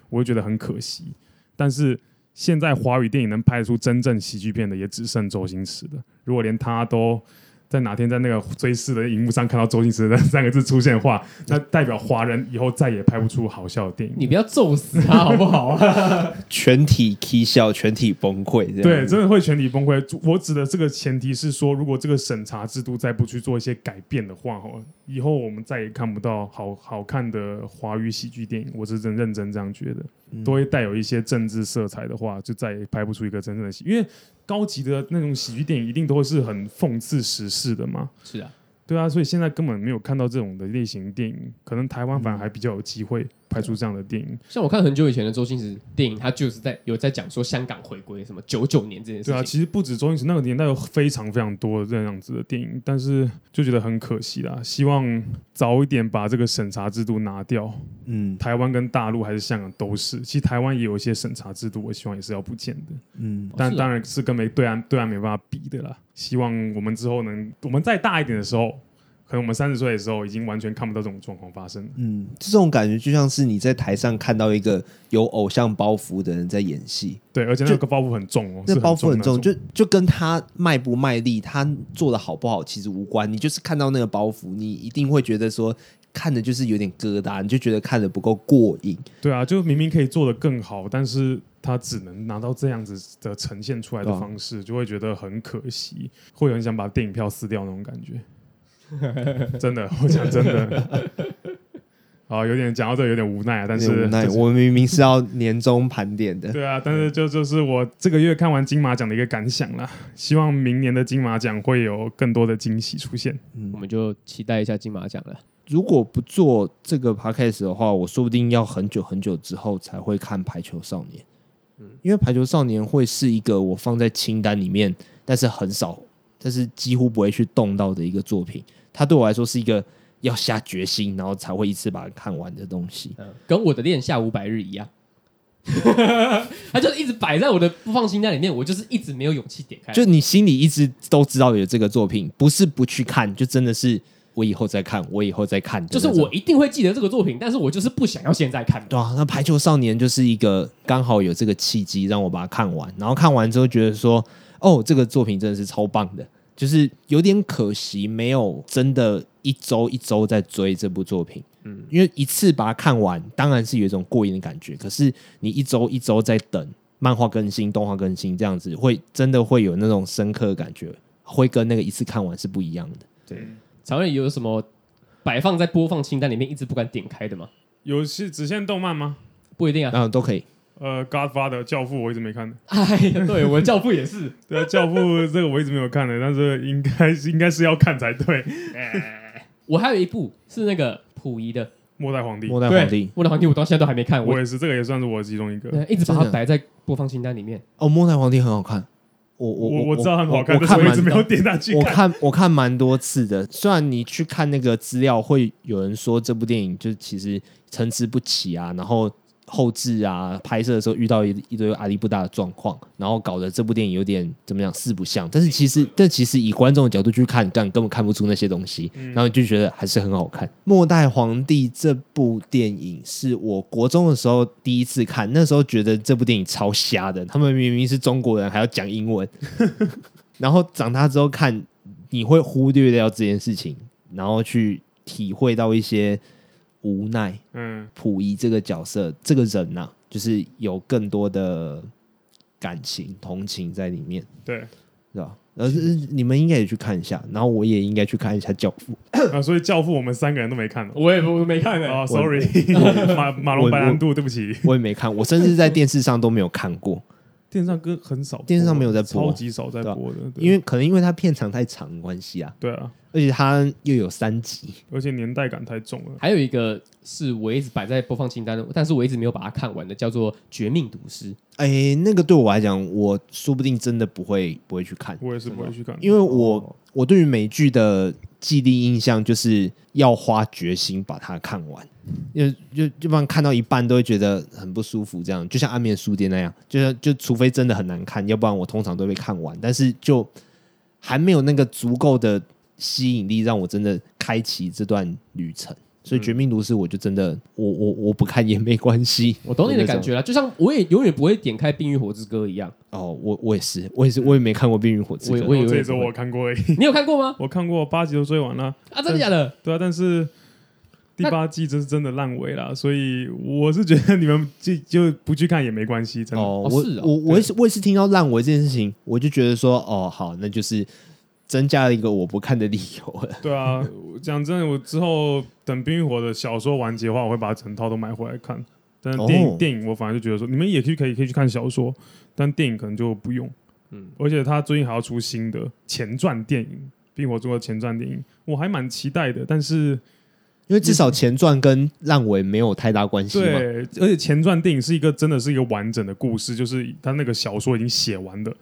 我就觉得很可惜。但是现在华语电影能拍出真正喜剧片的，也只剩周星驰了。如果连他都在哪天在那个追视的荧幕上看到周星驰的三个字出现的话，那代表华人以后再也拍不出好笑的电影。你不要揍死他好不好 啊？全体踢笑，全体崩溃。对，真的会全体崩溃。我指的这个前提是说，如果这个审查制度再不去做一些改变的话，哈，以后我们再也看不到好好看的华语喜剧电影。我是真认真这样觉得，嗯、都会带有一些政治色彩的话，就再也拍不出一个真正的喜，因为。高级的那种喜剧电影一定都会是很讽刺时事的嘛？是啊，对啊，所以现在根本没有看到这种的类型电影，可能台湾反而还比较有机会。拍出这样的电影，像我看很久以前的周星驰电影，他就是在有在讲说香港回归什么九九年这件事情。对啊，其实不止周星驰那个年代有非常非常多的这样子的电影，但是就觉得很可惜啦。希望早一点把这个审查制度拿掉。嗯，台湾跟大陆还是香港都是，其实台湾也有一些审查制度，我希望也是要不见的。嗯，但当然是跟没对岸对岸没办法比的啦。希望我们之后能，我们再大一点的时候。可能我们三十岁的时候，已经完全看不到这种状况发生。嗯，这种感觉就像是你在台上看到一个有偶像包袱的人在演戏。对，而且那个包袱很重哦，那包袱很重，就就跟他卖不卖力，他做的好不好其实无关。你就是看到那个包袱，你一定会觉得说看的就是有点疙瘩，你就觉得看的不够过瘾。对啊，就明明可以做的更好，但是他只能拿到这样子的呈现出来的方式，就会觉得很可惜，会很想把电影票撕掉那种感觉。真的，我讲真的，好，有点讲到这有点无奈啊，但是无奈，我明明是要年终盘点的，对啊，但是就就是我这个月看完金马奖的一个感想啦，希望明年的金马奖会有更多的惊喜出现，嗯，我们就期待一下金马奖了。如果不做这个 podcast 的话，我说不定要很久很久之后才会看《排球少年》，嗯，因为《排球少年》会是一个我放在清单里面，但是很少，但是几乎不会去动到的一个作品。它对我来说是一个要下决心，然后才会一次把它看完的东西，嗯、跟我的恋夏五百日一样，它就一直摆在我的不放清单里面，我就是一直没有勇气点开。就你心里一直都知道有这个作品，不是不去看，就真的是我以后再看，我以后再看。就是我一定会记得这个作品，但是我就是不想要现在看。对啊，那《排球少年》就是一个刚好有这个契机让我把它看完，然后看完之后觉得说，哦，这个作品真的是超棒的。就是有点可惜，没有真的一周一周在追这部作品。嗯，因为一次把它看完，当然是有一种过瘾的感觉。可是你一周一周在等漫画更新、动画更新，这样子会真的会有那种深刻的感觉，会跟那个一次看完是不一样的。对，常瑞有什么摆放在播放清单里面一直不敢点开的吗？有是只限动漫吗？不一定啊，嗯，都可以。呃，《Godfather》教父我一直没看。哎呀，对，我的教父也是。对啊，教父这个我一直没有看的，但是应该是应该是要看才对。我还有一部是那个溥仪的《末代皇帝》。末代皇帝，末代皇帝，我到现在都还没看。我也是，这个也算是我其中一个。对，一直把它摆在播放清单里面。哦，《末代皇帝》很好看。我我我我知道很好看，但是我一直没有点下去看。我看我看蛮多次的，虽然你去看那个资料，会有人说这部电影就其实参差不齐啊，然后。后置啊，拍摄的时候遇到一一堆阿里不大的状况，然后搞得这部电影有点怎么样四不像。但是其实，但其实以观众的角度去看，但根本看不出那些东西，然后就觉得还是很好看。《末代皇帝》这部电影是我国中的时候第一次看，那时候觉得这部电影超瞎的，他们明明是中国人还要讲英文，然后长大之后看，你会忽略掉这件事情，然后去体会到一些。无奈，嗯，溥仪这个角色，这个人呐、啊，就是有更多的感情、同情在里面，对，是吧？呃，你们应该也去看一下，然后我也应该去看一下《教父》啊。所以《教父》我们三个人都没看，我也我没看啊。Oh, sorry，马马龙白兰度，对不起，我也没看，我甚至在电视上都没有看过。电视上跟很少，电视上没有在播，超级少在播的，因为可能因为它片长太长的关系啊。对啊，而且它又有三集，而且年代感太重了。还有一个是我一直摆在播放清单，但是我一直没有把它看完的，叫做《绝命毒师》。哎，那个对我来讲，我说不定真的不会不会去看。我也是不会去看，因为我、哦、我对于美剧的既定印象就是要花决心把它看完。因为就就不然看到一半都会觉得很不舒服，这样就像暗面书店那样，就像就除非真的很难看，要不然我通常都会看完。但是就还没有那个足够的吸引力，让我真的开启这段旅程，所以《绝命毒师》我就真的，我我我不看也没关系。我懂你的感觉了，就像我也永远不会点开《冰与火之歌》一样。哦，我我也是，我也是，我也没看过《冰与火之歌》。我也我这周我看过，你有看过吗？我看过八集都追完了啊！真的假的？对啊，但是第八季这是真的烂尾了，所以我是觉得你们就就不去看也没关系。真的，哦，我我我也是我也是听到烂尾这件事情，我就觉得说，哦，好，那就是。增加了一个我不看的理由了。对啊，讲真的，我之后等《冰与火》的小说完结的话，我会把整套都买回来看。但是电影、哦、电影，我反而就觉得说，你们也可以可以可以去看小说，但电影可能就不用。嗯，而且他最近还要出新的前传电影，《冰火》中的前传电影，我还蛮期待的。但是因为至少前传跟烂尾没有太大关系。对，而且前传电影是一个真的是一个完整的故事，就是他那个小说已经写完的。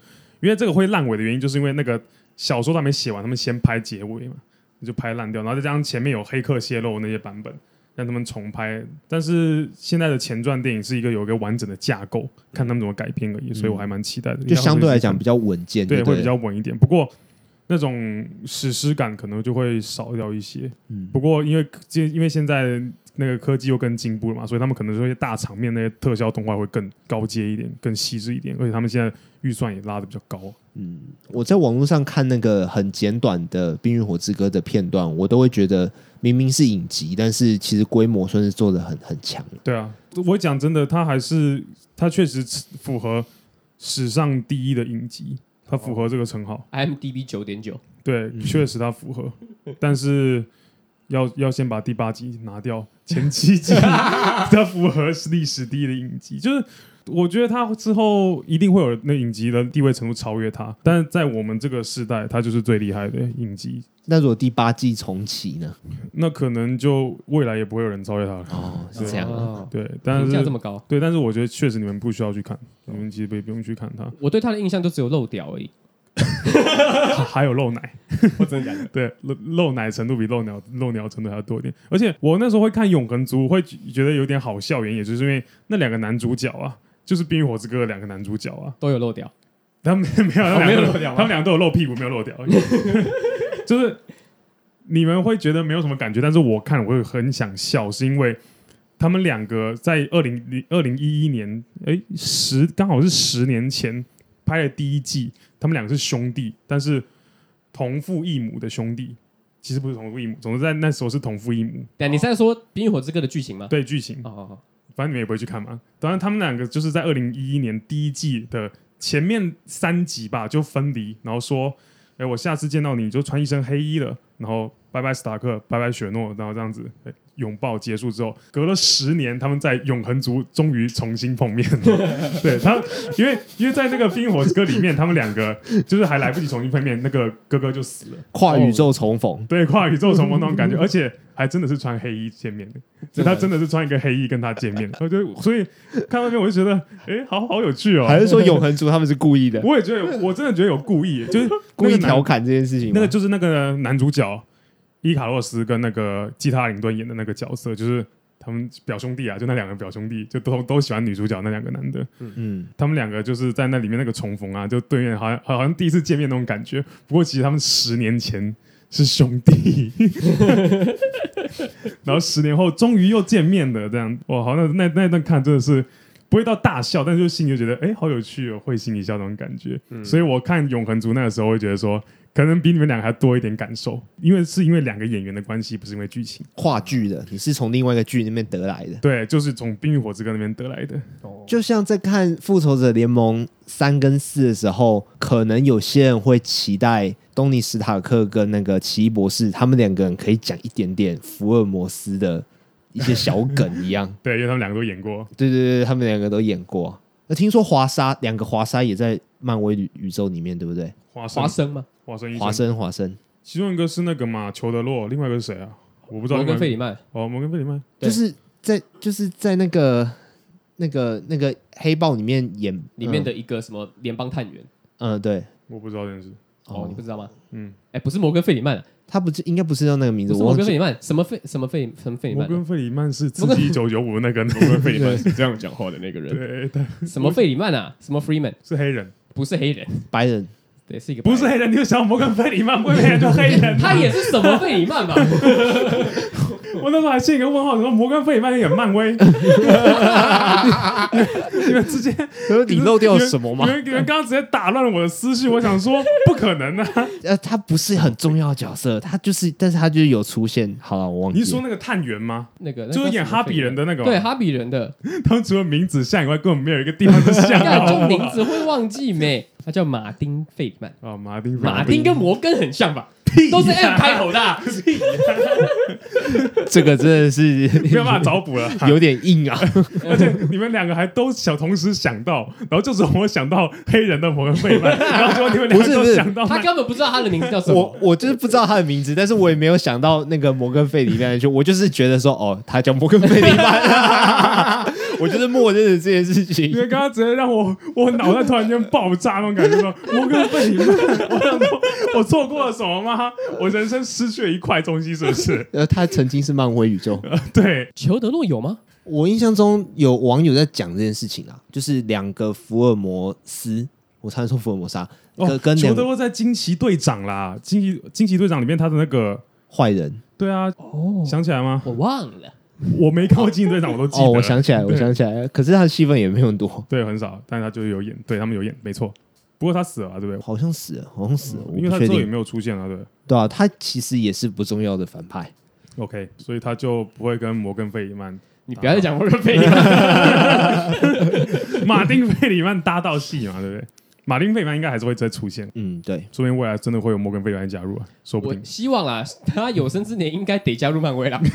因为这个会烂尾的原因，就是因为那个。小说都还没写完，他们先拍结尾嘛，就拍烂掉，然后再加上前面有黑客泄露那些版本，让他们重拍。但是现在的前传电影是一个有一个完整的架构，看他们怎么改编而已，所以我还蛮期待的。就相对来讲比较稳健，对，会比较稳一点。不过那种史诗感可能就会少掉一些。嗯，不过因为因为现在那个科技又更进步了嘛，所以他们可能说一些大场面那些特效动画会更高阶一点，更细致一点，而且他们现在预算也拉的比较高。嗯，我在网络上看那个很简短的《冰与火之歌》的片段，我都会觉得明明是影集，但是其实规模算是做的很很强。对啊，我讲真的，它还是它确实符合史上第一的影集，它符合这个称号。哦，IMDB 九点九，对，确实它符合，但是要要先把第八集拿掉，前七集 它符合历史第一的影集，就是。我觉得他之后一定会有那影集的地位程度超越他，但是在我们这个时代，他就是最厉害的影集。那如果第八季重启呢？那可能就未来也不会有人超越他了。哦，是这样啊。对，但是这么高，对，但是我觉得确实你们不需要去看，你们其实不不用去看他。我对他的印象就只有漏屌而已，还有漏奶，我 真的假的？对，漏漏奶程度比漏鸟漏鸟程度还要多一点。而且我那时候会看《永恒族》，会觉得有点好笑，原因也就是因为那两个男主角啊。就是《冰与火之歌》的两个男主角啊，都有漏掉，他们没有，他们没有漏掉，他们两个都有露屁股，没有漏掉。就是你们会觉得没有什么感觉，但是我看我会很想笑，是因为他们两个在二零零二零一一年，哎，十刚好是十年前拍的第一季，他们两个是兄弟，但是同父异母的兄弟，其实不是同父异母，总之在那时候是同父异母。对，你是在说《冰与火之歌》的剧情吗？对，剧情。哦。反正你们也不会去看嘛。当然，他们两个就是在二零一一年第一季的前面三集吧，就分离，然后说：“哎，我下次见到你就穿一身黑衣了。”然后拜拜斯塔克，拜拜雪诺，然后这样子。拥抱结束之后，隔了十年，他们在永恒族终于重新碰面了。对他，因为因为在那个《冰火之歌》里面，他们两个就是还来不及重新碰面，那个哥哥就死了，跨宇宙重逢。哦、对，跨宇宙重逢那种感觉，而且还真的是穿黑衣见面的，所以他真的是穿一个黑衣跟他见面。我觉得，所以看到那边我就觉得，哎，好好有趣哦。还是说永恒族他们是故意的？我也觉得，我真的觉得有故意，就是故意调侃这件事情。那个就是那个男主角。伊卡洛斯跟那个基特·哈灵顿演的那个角色，就是他们表兄弟啊，就那两个表兄弟，就都都喜欢女主角那两个男的。嗯，他们两个就是在那里面那个重逢啊，就对面好像好像第一次见面那种感觉。不过其实他们十年前是兄弟，然后十年后终于又见面了，这样哇，好像那那那段看真的是不会到大笑，但是就心里就觉得哎，好有趣哦，会心一笑那种感觉。嗯，所以我看《永恒族》那个时候会觉得说。可能比你们两个还多一点感受，因为是因为两个演员的关系，不是因为剧情。话剧的，你是从另外一个剧那边得来的。对，就是从《冰与火之歌》那边得来的。哦，就像在看《复仇者联盟》三跟四的时候，可能有些人会期待东尼·史塔克跟那个奇异博士，他们两个人可以讲一点点福尔摩斯的一些小梗一样。对，因为他们两个都演过。对对对，他们两个都演过。那听说华沙两个华沙也在漫威宇宙里面，对不对？华华生吗？华生，华生，华生，其中一个是那个嘛，裘德洛，另外一个是谁啊？我不知道。摩根费里曼。哦，摩根费里曼，就是在就是在那个那个那个黑豹里面演里面的一个什么联邦探员。嗯，对，我不知道这件事。哦，你不知道吗？嗯，哎，不是摩根费里曼，他不是应该不是叫那个名字。摩根费里曼，什么费什么费什么费里曼？摩根费里曼是自己一九九五那个摩根费里曼 是这样讲话的那个人。对，什么费里曼啊？什么 Freeman？是黑人，不是黑人，白人。对，是一个不是黑人，你就想摩根费里曼，不会黑人就黑人，他也是什么费里曼吧？我那时候还信一个问号，说摩根费里曼演漫威，你们直接你漏掉什么吗？你们你们刚刚直接打乱了我的思绪，我想说不可能啊！呃，他不是很重要的角色，他就是，但是他就是有出现。好了，我忘记。你是说那个探员吗？那个就是演哈比人的那个，对，哈比人的。他们除了名字像以外，根本没有一个地方是像的。就名字会忘记没？他叫马丁费曼。哦，马丁，马丁跟摩根很像吧？都是 M 开头的，这个真的是没有办法找补了，有点硬啊！而且你们两个还都想同时想到，然后就是我想到黑人的摩根费曼，然后说你们两个都想到，他根本不知道他的名字叫什么。我我就是不知道他的名字，但是我也没有想到那个摩根费里曼，就我就是觉得说，哦，他叫摩根费里曼，我就是默认了这件事情。因为刚刚直接让我我脑袋突然间爆炸那种感觉，说摩根费里曼，我想说我错过了什么吗？我人生失去了一块东西，是不是？呃，他曾经是漫威宇宙，呃、对。裘德洛有吗？我印象中有网友在讲这件事情啊，就是两个福尔摩斯，我差点说福尔摩斯，哦、跟裘德洛在惊奇队长啦，惊奇惊奇队长里面他的那个坏人，对啊，哦，想起来吗？我忘了，我没看过惊奇队长，我都记得。哦，我想起来，我想起来，可是他的戏份也没有很多，对，很少，但是他就是有演，对他们有演，没错。不过他死了，啊，对不对？好像死了，好像死了，嗯、因为他之后也没有出现啊，对。对啊，他其实也是不重要的反派。OK，所以他就不会跟摩根费里曼，你不要再讲摩根费里曼，马丁费里曼搭到戏嘛，对不对？马丁费里曼应该还是会再出现。嗯，对，说不定未来真的会有摩根费里曼加入啊，说不定。希望啦，他有生之年应该得加入漫威了。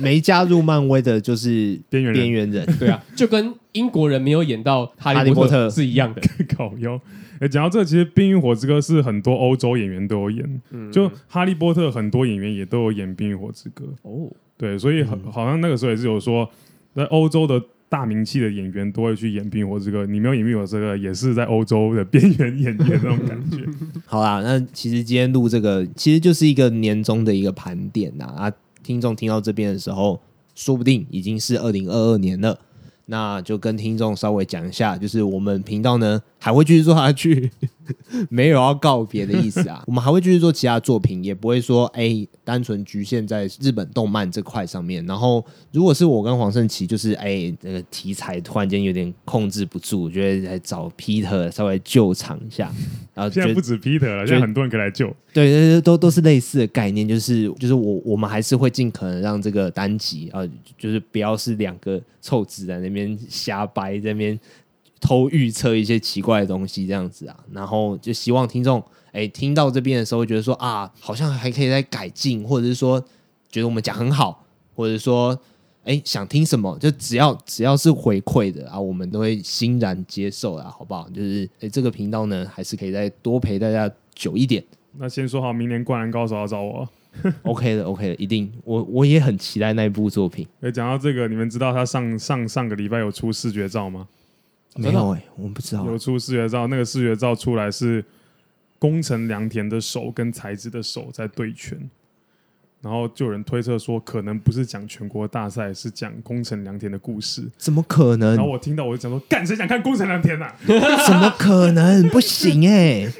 没加入漫威的就是边缘边缘人，对啊，就跟英国人没有演到哈利波特是一样的。搞哟，哎，讲到这，其实《冰与火之歌》是很多欧洲演员都有演，嗯、就哈利波特很多演员也都有演《冰与火之歌》哦。对，所以很好像那个时候也是有说，在欧洲的大名气的演员都会去演《冰与火之歌》，你没有演《冰与火之歌》，也是在欧洲的边缘演员那种感觉。好啦，那其实今天录这个，其实就是一个年终的一个盘点呐啊。听众听到这边的时候，说不定已经是二零二二年了。那就跟听众稍微讲一下，就是我们频道呢还会继续做下去，没有要告别的意思啊。我们还会继续做其他作品，也不会说哎、欸，单纯局限在日本动漫这块上面。然后，如果是我跟黄圣琪，就是哎，那、欸这个题材突然间有点控制不住，我觉得来找 Peter 稍微救场一下。然后现在不止 Peter 了，现在很多人可以来救。对对对，都都是类似的概念，就是就是我我们还是会尽可能让这个单集啊，就是不要是两个臭子在那边。瞎掰，在那边偷预测一些奇怪的东西，这样子啊，然后就希望听众哎听到这边的时候，觉得说啊，好像还可以再改进，或者是说觉得我们讲很好，或者说哎想听什么，就只要只要是回馈的啊，我们都会欣然接受啊，好不好？就是哎这个频道呢，还是可以再多陪大家久一点。那先说好，明年灌篮高手要找我。OK 的，OK 的，一定，我我也很期待那一部作品。哎，讲到这个，你们知道他上上上个礼拜有出视觉照吗？没有哎、欸，我们不知道。有出视觉照，那个视觉照出来是宫城良田的手跟才子的手在对拳，然后就有人推测说，可能不是讲全国大赛，是讲宫城良田的故事。怎么可能？然后我听到我就讲说，干谁想看宫城良田呐、啊？怎么可能？不行哎、欸，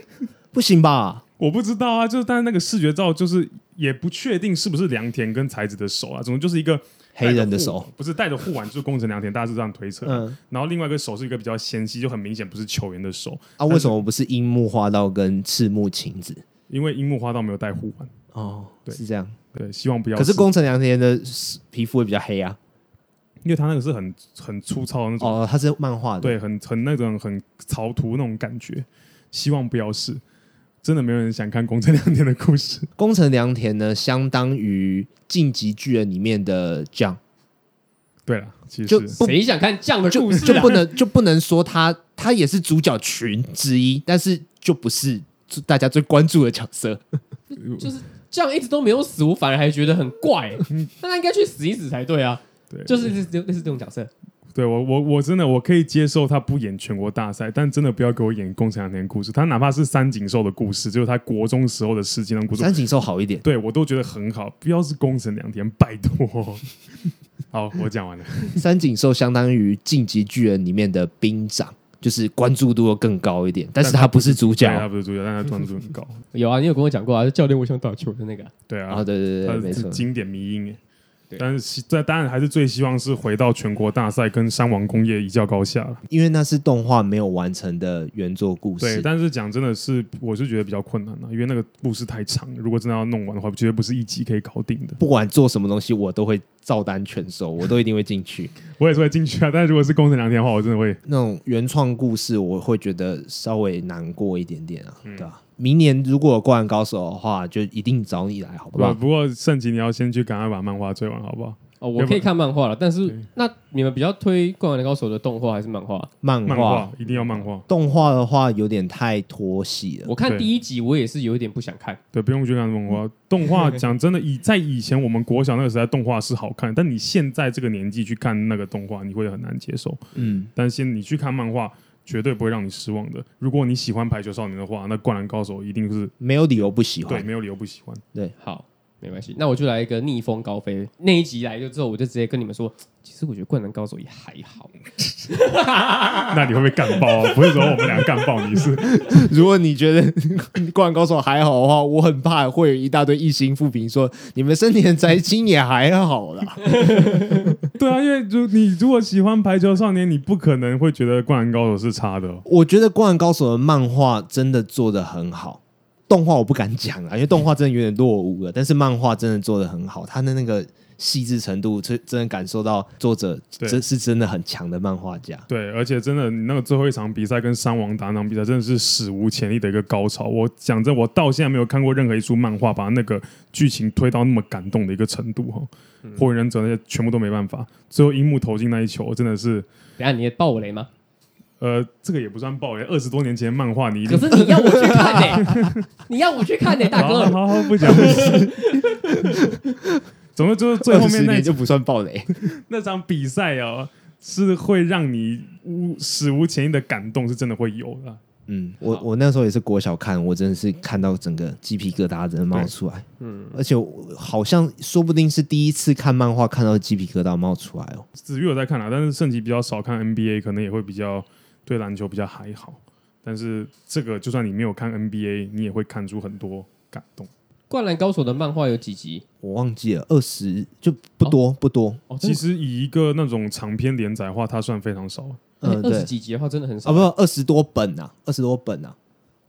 不行吧？我不知道啊，就是但是那个视觉照就是也不确定是不是良田跟才子的手啊，总之就是一个黑人的手，不是带着护腕，就是工程良田，大家是这样推测。嗯，然后另外一个手是一个比较纤细，就很明显不是球员的手啊。为什么不是樱木花道跟赤木晴子？因为樱木花道没有带护腕哦，对，是这样。对，希望不要。可是工程良田的皮肤会比较黑啊，因为他那个是很很粗糙的那种哦，他是漫画的，对，很很那种很草图那种感觉，希望不要是。真的没有人想看宫城良田的故事。宫城良田呢，相当于《晋级巨人》里面的将。对了，其实就谁想看将的故事就，就不能就不能说他他也是主角群之一，但是就不是大家最关注的角色。就是将一直都没有死，我反而还觉得很怪。那他应该去死一死才对啊。对，就是类似类似这种角色。对我我我真的我可以接受他不演全国大赛，但真的不要给我演宫城良田的故事。他哪怕是三井寿的故事，就是他国中时候的事情的故事，三井寿好一点，对我都觉得很好。不要是宫城两天，拜托。好，我讲完了。三井寿相当于进击巨人里面的兵长，就是关注度又更高一点。但是他不是主角，他不是主角，但他关注度很高。有啊，你有跟我讲过啊，教练，我想打球的那个。对啊，哦、对对对，没错，经典迷因。但是在当然还是最希望是回到全国大赛跟山王工业一较高下，因为那是动画没有完成的原作故事。对，但是讲真的是，我是觉得比较困难了，因为那个故事太长，如果真的要弄完的话，绝对不是一集可以搞定的。不管做什么东西，我都会照单全收，我都一定会进去。我也是会进去啊，但是如果是工程良田的话，我真的会那种原创故事，我会觉得稍微难过一点点啊，嗯、对吧？明年如果有灌篮高手的话，就一定找你来，好不好？不过盛吉，你要先去赶快把漫画追完，好不好？哦，我可以看漫画了，但是那你们比较推《灌篮高手》的动画还是漫画？漫画一定要漫画。动画的话有点太拖戏了。我看第一集，我也是有一点不想看。对，不用去看漫画。动画讲真的，以在以前我们国小那个时代，动画是好看，但你现在这个年纪去看那个动画，你会很难接受。嗯，但是你去看漫画，绝对不会让你失望的。如果你喜欢排球少年的话，那《灌篮高手》一定是没有理由不喜欢。对，没有理由不喜欢。对，好。没关系，那我就来一个逆风高飞那一集来就之后，我就直接跟你们说，其实我觉得《灌篮高手》也还好。那你会不会干爆啊？不会说我们俩干爆你是？如果你觉得《灌篮高手》还好的话，我很怕会有一大堆异星复评说你们森田宅青也还好啦。对啊，因为如你如果喜欢排球少年，你不可能会觉得《灌篮高手》是差的。我觉得《灌篮高手》的漫画真的做得很好。动画我不敢讲啊，因为动画真的有点落伍了。但是漫画真的做的很好，他的那个细致程度，真真的感受到作者这是真的很强的漫画家。对，而且真的，你那个最后一场比赛跟山王打那场比赛，真的是史无前例的一个高潮。我讲真，我到现在没有看过任何一出漫画把那个剧情推到那么感动的一个程度哈。火影忍者那些全部都没办法，最后樱木投进那一球，真的是。等下你也爆雷吗？呃，这个也不算爆雷，二十多年前的漫画，你可是你要我去看呢、欸？你要我去看呢、欸，大哥。好好不讲不讲。总之就是最后面那就不算爆雷。那场比赛哦，是会让你无史无前例的感动，是真的会有的。嗯，我我那时候也是国小看，我真的是看到整个鸡皮疙瘩真的冒出来。嗯，而且好像说不定是第一次看漫画看到鸡皮疙瘩冒出来哦。子玉有在看啊，但是圣吉比较少看 NBA，可能也会比较。对篮球比较还好，但是这个就算你没有看 NBA，你也会看出很多感动。灌篮高手的漫画有几集？我忘记了，二十就不多、哦、不多。哦，其实以一个那种长篇连载的话，它算非常少。嗯，二十几集的话真的很少。啊，不，二十多本啊，二十多本啊，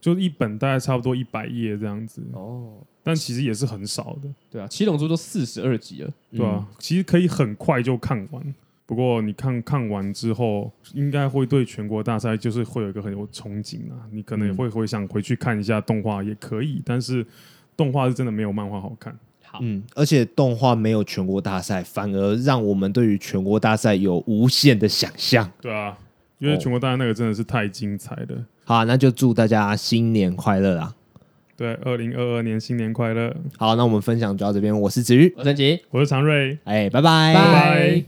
就一本大概差不多一百页这样子。哦，但其实也是很少的。对啊，七龙珠都四十二集了，对啊，其实可以很快就看完。不过你看看完之后，应该会对全国大赛就是会有一个很有憧憬啊。你可能也会会想回去看一下动画也可以，但是动画是真的没有漫画好看。好，嗯，而且动画没有全国大赛，反而让我们对于全国大赛有无限的想象。对啊，因为全国大赛那个真的是太精彩了。哦、好、啊，那就祝大家新年快乐啊！对，二零二二年新年快乐。好，那我们分享就到这边。我是子瑜，我是陈杰，我是常瑞。哎，拜拜，拜拜。